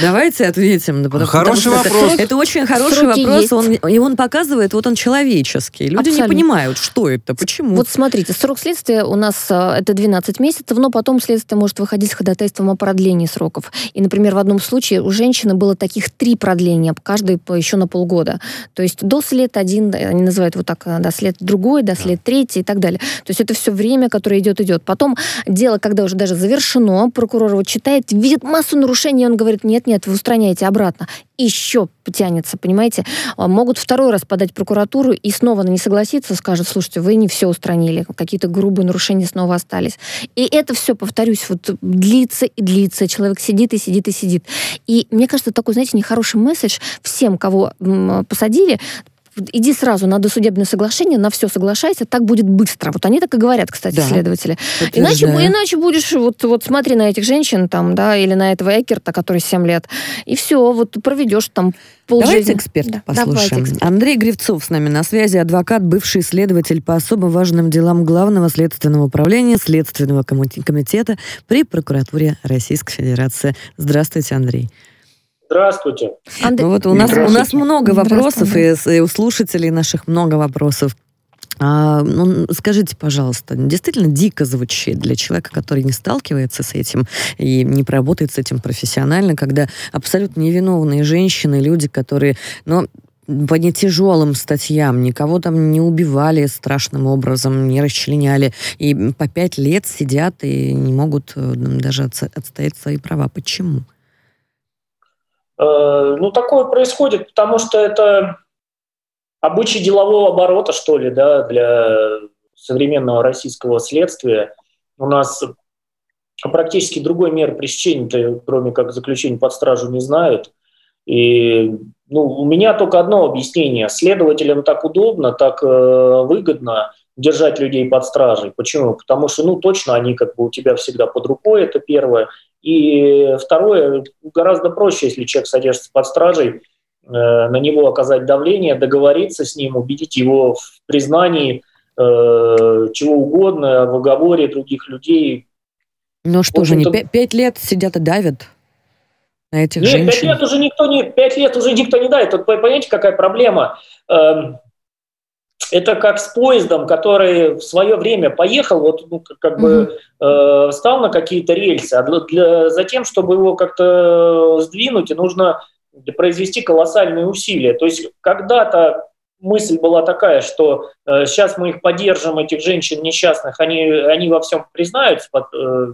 Давайте ответим. Да, потому, хороший потому вопрос. Это, это очень хороший Сроки вопрос. Он, и он показывает, вот он человеческий. Люди Абсолютно. не понимают, что это, почему. Вот смотрите, срок следствия у нас э, это 12 месяцев, но потом следствие может выходить с ходатайством о продлении сроков. И, например, в одном случае у женщины было таких три продления, каждый еще на полгода. То есть до след один, они называют вот так, э, до след другой, до след третий и так далее. То есть это все время, которое идет, идет. Потом дело, когда уже даже завершено, прокурор его читает, видит массу нарушений, он говорит, нет, нет, вы устраняете обратно. Еще потянется, понимаете? А, могут второй раз подать прокуратуру и снова на не согласиться, скажут, слушайте, вы не все устранили, какие-то грубые нарушения снова остались. И это все, повторюсь, вот длится и длится. Человек сидит и сидит и сидит. И мне кажется, такой, знаете, нехороший месседж всем, кого посадили, иди сразу на досудебное соглашение, на все соглашайся, так будет быстро. Вот они так и говорят, кстати, да. следователи. Иначе, иначе будешь, вот, вот смотри на этих женщин там, да, или на этого Экерта, который 7 лет, и все, вот проведешь там полжизни. Давайте эксперта да. послушаем. Давайте эксперт. Андрей Гривцов с нами на связи, адвокат, бывший следователь по особо важным делам Главного следственного управления Следственного комитета при прокуратуре Российской Федерации. Здравствуйте, Андрей. Здравствуйте. Ну вот у нас, у нас много вопросов, и, и у слушателей наших много вопросов. А, ну, скажите, пожалуйста, действительно дико звучит для человека, который не сталкивается с этим и не работает с этим профессионально, когда абсолютно невиновные женщины, люди, которые, ну, по нетяжелым статьям, никого там не убивали страшным образом, не расчленяли, и по пять лет сидят и не могут э, даже отстоять свои права. Почему? Э, ну, такое происходит, потому что это обычай делового оборота, что ли, да, для современного российского следствия. У нас практически другой меры пресечения, кроме как заключения под стражу, не знают. И ну, у меня только одно объяснение. Следователям так удобно, так э, выгодно держать людей под стражей. Почему? Потому что, ну, точно они как бы у тебя всегда под рукой, это первое. И второе, гораздо проще, если человек содержится под стражей, э, на него оказать давление, договориться с ним, убедить его в признании э, чего угодно, в оговоре других людей. Ну что же, они пять лет сидят и давят на этих Нет, женщин? пять лет уже никто не, пять лет уже никто не давит. Тут понимаете, какая проблема? Эм, это как с поездом, который в свое время поехал, вот ну, как бы э, стал на какие-то рельсы, а для, для, за тем, чтобы его как-то сдвинуть, нужно произвести колоссальные усилия. То есть когда-то мысль была такая, что э, сейчас мы их поддержим, этих женщин несчастных, они, они во всем признаются под, э,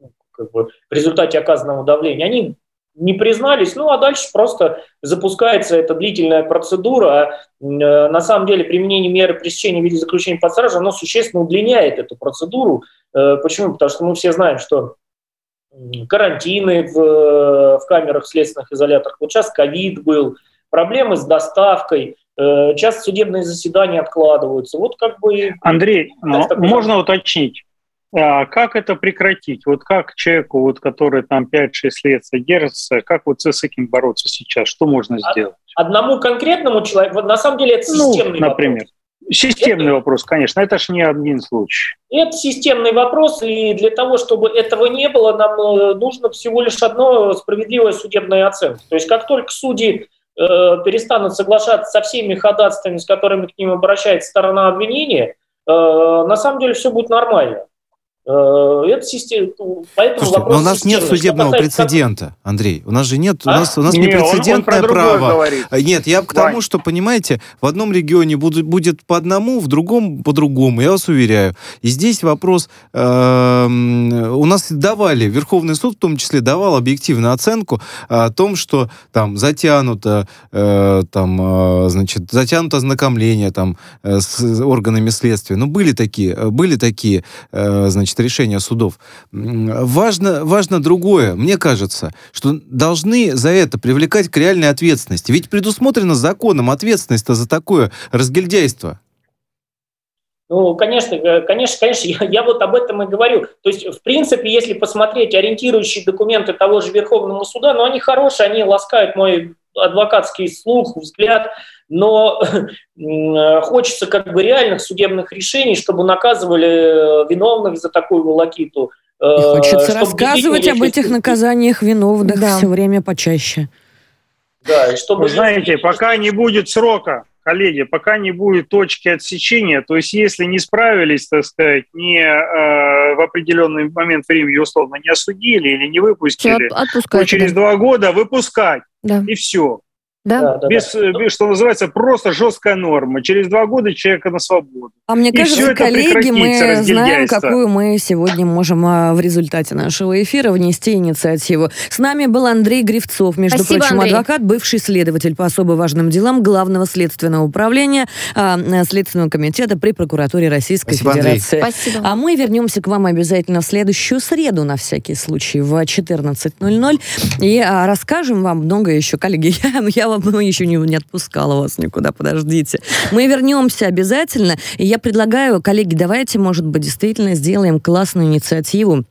ну, как бы, в результате оказанного давления, они не признались, ну а дальше просто запускается эта длительная процедура. Э, на самом деле применение меры пресечения в виде заключения под стражу, оно существенно удлиняет эту процедуру. Э, почему? Потому что мы все знаем, что карантины в, э, в камерах следственных изоляторах, вот сейчас ковид был, проблемы с доставкой, часто судебные заседания откладываются. Вот как бы... Андрей, можно уточнить? А как это прекратить? Вот как человеку, вот, который там 5-6 лет содержится, как вот с этим бороться сейчас? Что можно сделать? Одному конкретному человеку, на самом деле это ну, системный ну, например. вопрос. Системный это, вопрос, конечно, это ж не один случай. Это системный вопрос, и для того, чтобы этого не было, нам э, нужно всего лишь одно справедливое судебное оценка. То есть как только судьи э, перестанут соглашаться со всеми ходатайствами, с которыми к ним обращается сторона обвинения, э, на самом деле все будет нормально. Э, это система, поэтому Слушайте, но у нас нет судебного прецедента, Андрей. У нас же нет, а? у нас у нас не, прецедентное право. Говорит. Э, нет, я к Вань. тому, что понимаете, в одном регионе будет, будет по одному, в другом по другому. Я вас уверяю. И здесь вопрос: э, у нас давали Верховный суд, в том числе давал объективную оценку о том, что там затянуто, э, там, э, значит, затянуто ознакомление там э, с органами следствия. Ну были такие, были такие, э, значит значит, решения судов. Важно, важно другое. Мне кажется, что должны за это привлекать к реальной ответственности. Ведь предусмотрена законом ответственность за такое разгильдяйство. Ну, конечно, э, конечно, конечно, я, я вот об этом и говорю. То есть, в принципе, если посмотреть ориентирующие документы того же Верховного суда, ну, они хорошие, они ласкают мой адвокатский слух, взгляд, но хочется как бы реальных судебных решений, чтобы наказывали виновных за такую волокиту. И хочется рассказывать об этих наказаниях виновных да. все время почаще. Да, и чтобы... Вы знаете, пока не будет срока, коллеги, пока не будет точки отсечения, то есть если не справились, так сказать, не э, в определенный момент времени условно не осудили или не выпустили, то через да. два года выпускать. Да. И все. Да? Да, без, да, без, что называется, просто жесткая норма. Через два года человека на свободу. А мне и кажется, коллеги, мы знаем, какую мы сегодня можем а, в результате нашего эфира внести инициативу. С нами был Андрей Гривцов, между Спасибо, прочим, Андрей. адвокат, бывший следователь по особо важным делам Главного следственного управления а, Следственного комитета при прокуратуре Российской Спасибо, Федерации. Андрей. Спасибо. А мы вернемся к вам обязательно в следующую среду, на всякий случай, в 14.00. И а, расскажем вам много еще, коллеги. Я, я мы еще не, не отпускала вас никуда, подождите. Мы вернемся обязательно. И я предлагаю, коллеги, давайте, может быть, действительно сделаем классную инициативу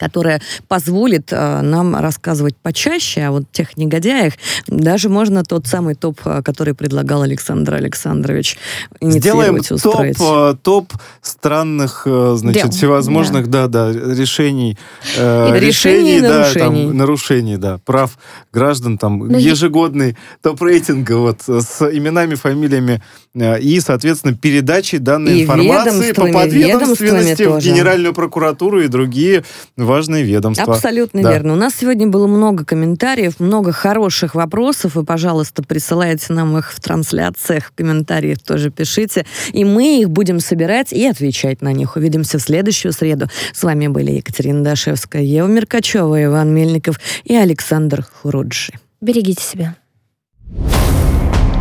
которая позволит э, нам рассказывать почаще о вот тех негодяях. Даже можно тот самый топ, э, который предлагал Александр Александрович, Сделаем устроить. Топ, э, топ странных, значит, Дел. всевозможных, да, да, да решений. Э, решений, решений да, нарушений. Там, нарушений, да, прав граждан, там, Но ежегодный топ рейтинга вот с именами, фамилиями и, соответственно, передачей данной и информации по подведомственности в Генеральную прокуратуру и другие важные ведомства. Абсолютно да. верно. У нас сегодня было много комментариев, много хороших вопросов, и, пожалуйста, присылайте нам их в трансляциях, в комментариях тоже пишите, и мы их будем собирать и отвечать на них. Увидимся в следующую среду. С вами были Екатерина Дашевская, Ева Меркачева, Иван Мельников и Александр Хуруджи. Берегите себя.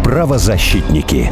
Правозащитники.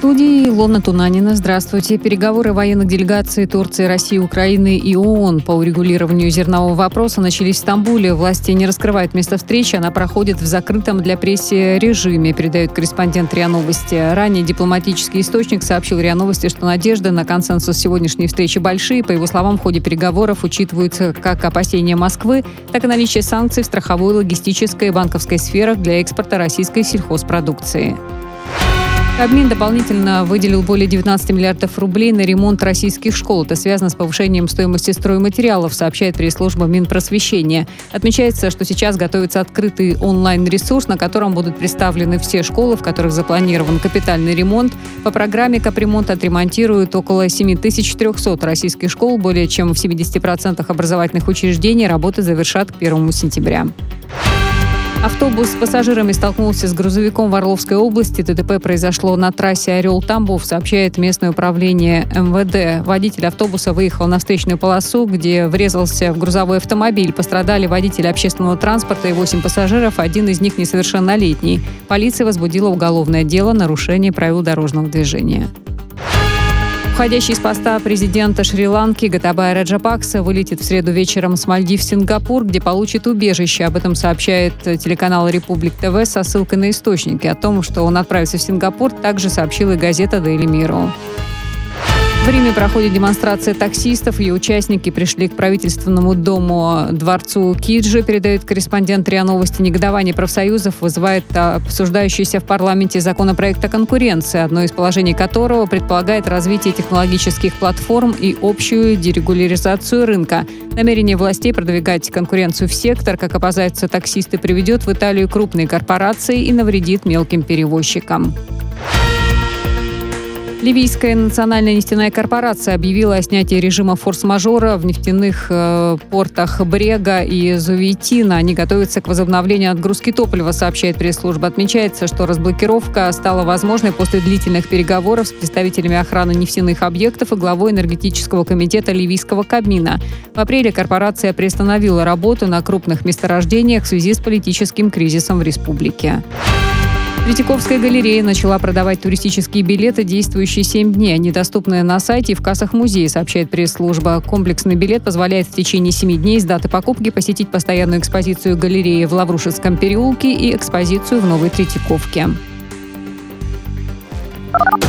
студии Илона Тунанина. Здравствуйте. Переговоры военных делегаций Турции, России, Украины и ООН по урегулированию зернового вопроса начались в Стамбуле. Власти не раскрывают место встречи. Она проходит в закрытом для прессы режиме, передает корреспондент РИА Новости. Ранее дипломатический источник сообщил РИА Новости, что надежды на консенсус сегодняшней встречи большие. По его словам, в ходе переговоров учитываются как опасения Москвы, так и наличие санкций в страховой, логистической и банковской сферах для экспорта российской сельхозпродукции. Кабмин дополнительно выделил более 19 миллиардов рублей на ремонт российских школ. Это связано с повышением стоимости стройматериалов, сообщает пресс-служба Минпросвещения. Отмечается, что сейчас готовится открытый онлайн-ресурс, на котором будут представлены все школы, в которых запланирован капитальный ремонт. По программе капремонт отремонтируют около 7300 российских школ. Более чем в 70% образовательных учреждений работы завершат к 1 сентября. Автобус с пассажирами столкнулся с грузовиком в Орловской области. ДТП произошло на трассе Орел-Тамбов, сообщает местное управление МВД. Водитель автобуса выехал на встречную полосу, где врезался в грузовой автомобиль. Пострадали водители общественного транспорта и 8 пассажиров, один из них несовершеннолетний. Полиция возбудила уголовное дело нарушение правил дорожного движения. Уходящий из поста президента Шри-Ланки Гатабая Раджапакса вылетит в среду вечером с Мальдив в Сингапур, где получит убежище. Об этом сообщает телеканал «Републик ТВ» со ссылкой на источники. О том, что он отправится в Сингапур, также сообщила газета «Дейли Миру». В Риме проходит демонстрация таксистов. Ее участники пришли к правительственному дому дворцу Киджи, передает корреспондент РИА Новости. Негодование профсоюзов вызывает обсуждающийся в парламенте законопроект о конкуренции, одно из положений которого предполагает развитие технологических платформ и общую дерегуляризацию рынка. Намерение властей продвигать конкуренцию в сектор, как опасаются таксисты, приведет в Италию крупные корпорации и навредит мелким перевозчикам. Ливийская национальная нефтяная корпорация объявила о снятии режима форс-мажора в нефтяных э, портах Брега и Зувитина. Они готовятся к возобновлению отгрузки топлива, сообщает пресс-служба. Отмечается, что разблокировка стала возможной после длительных переговоров с представителями охраны нефтяных объектов и главой энергетического комитета ливийского Кабмина. В апреле корпорация приостановила работу на крупных месторождениях в связи с политическим кризисом в республике. Третьяковская галерея начала продавать туристические билеты, действующие 7 дней. Они доступны на сайте и в кассах музея, сообщает пресс-служба. Комплексный билет позволяет в течение 7 дней с даты покупки посетить постоянную экспозицию галереи в Лаврушевском переулке и экспозицию в Новой Третьяковке.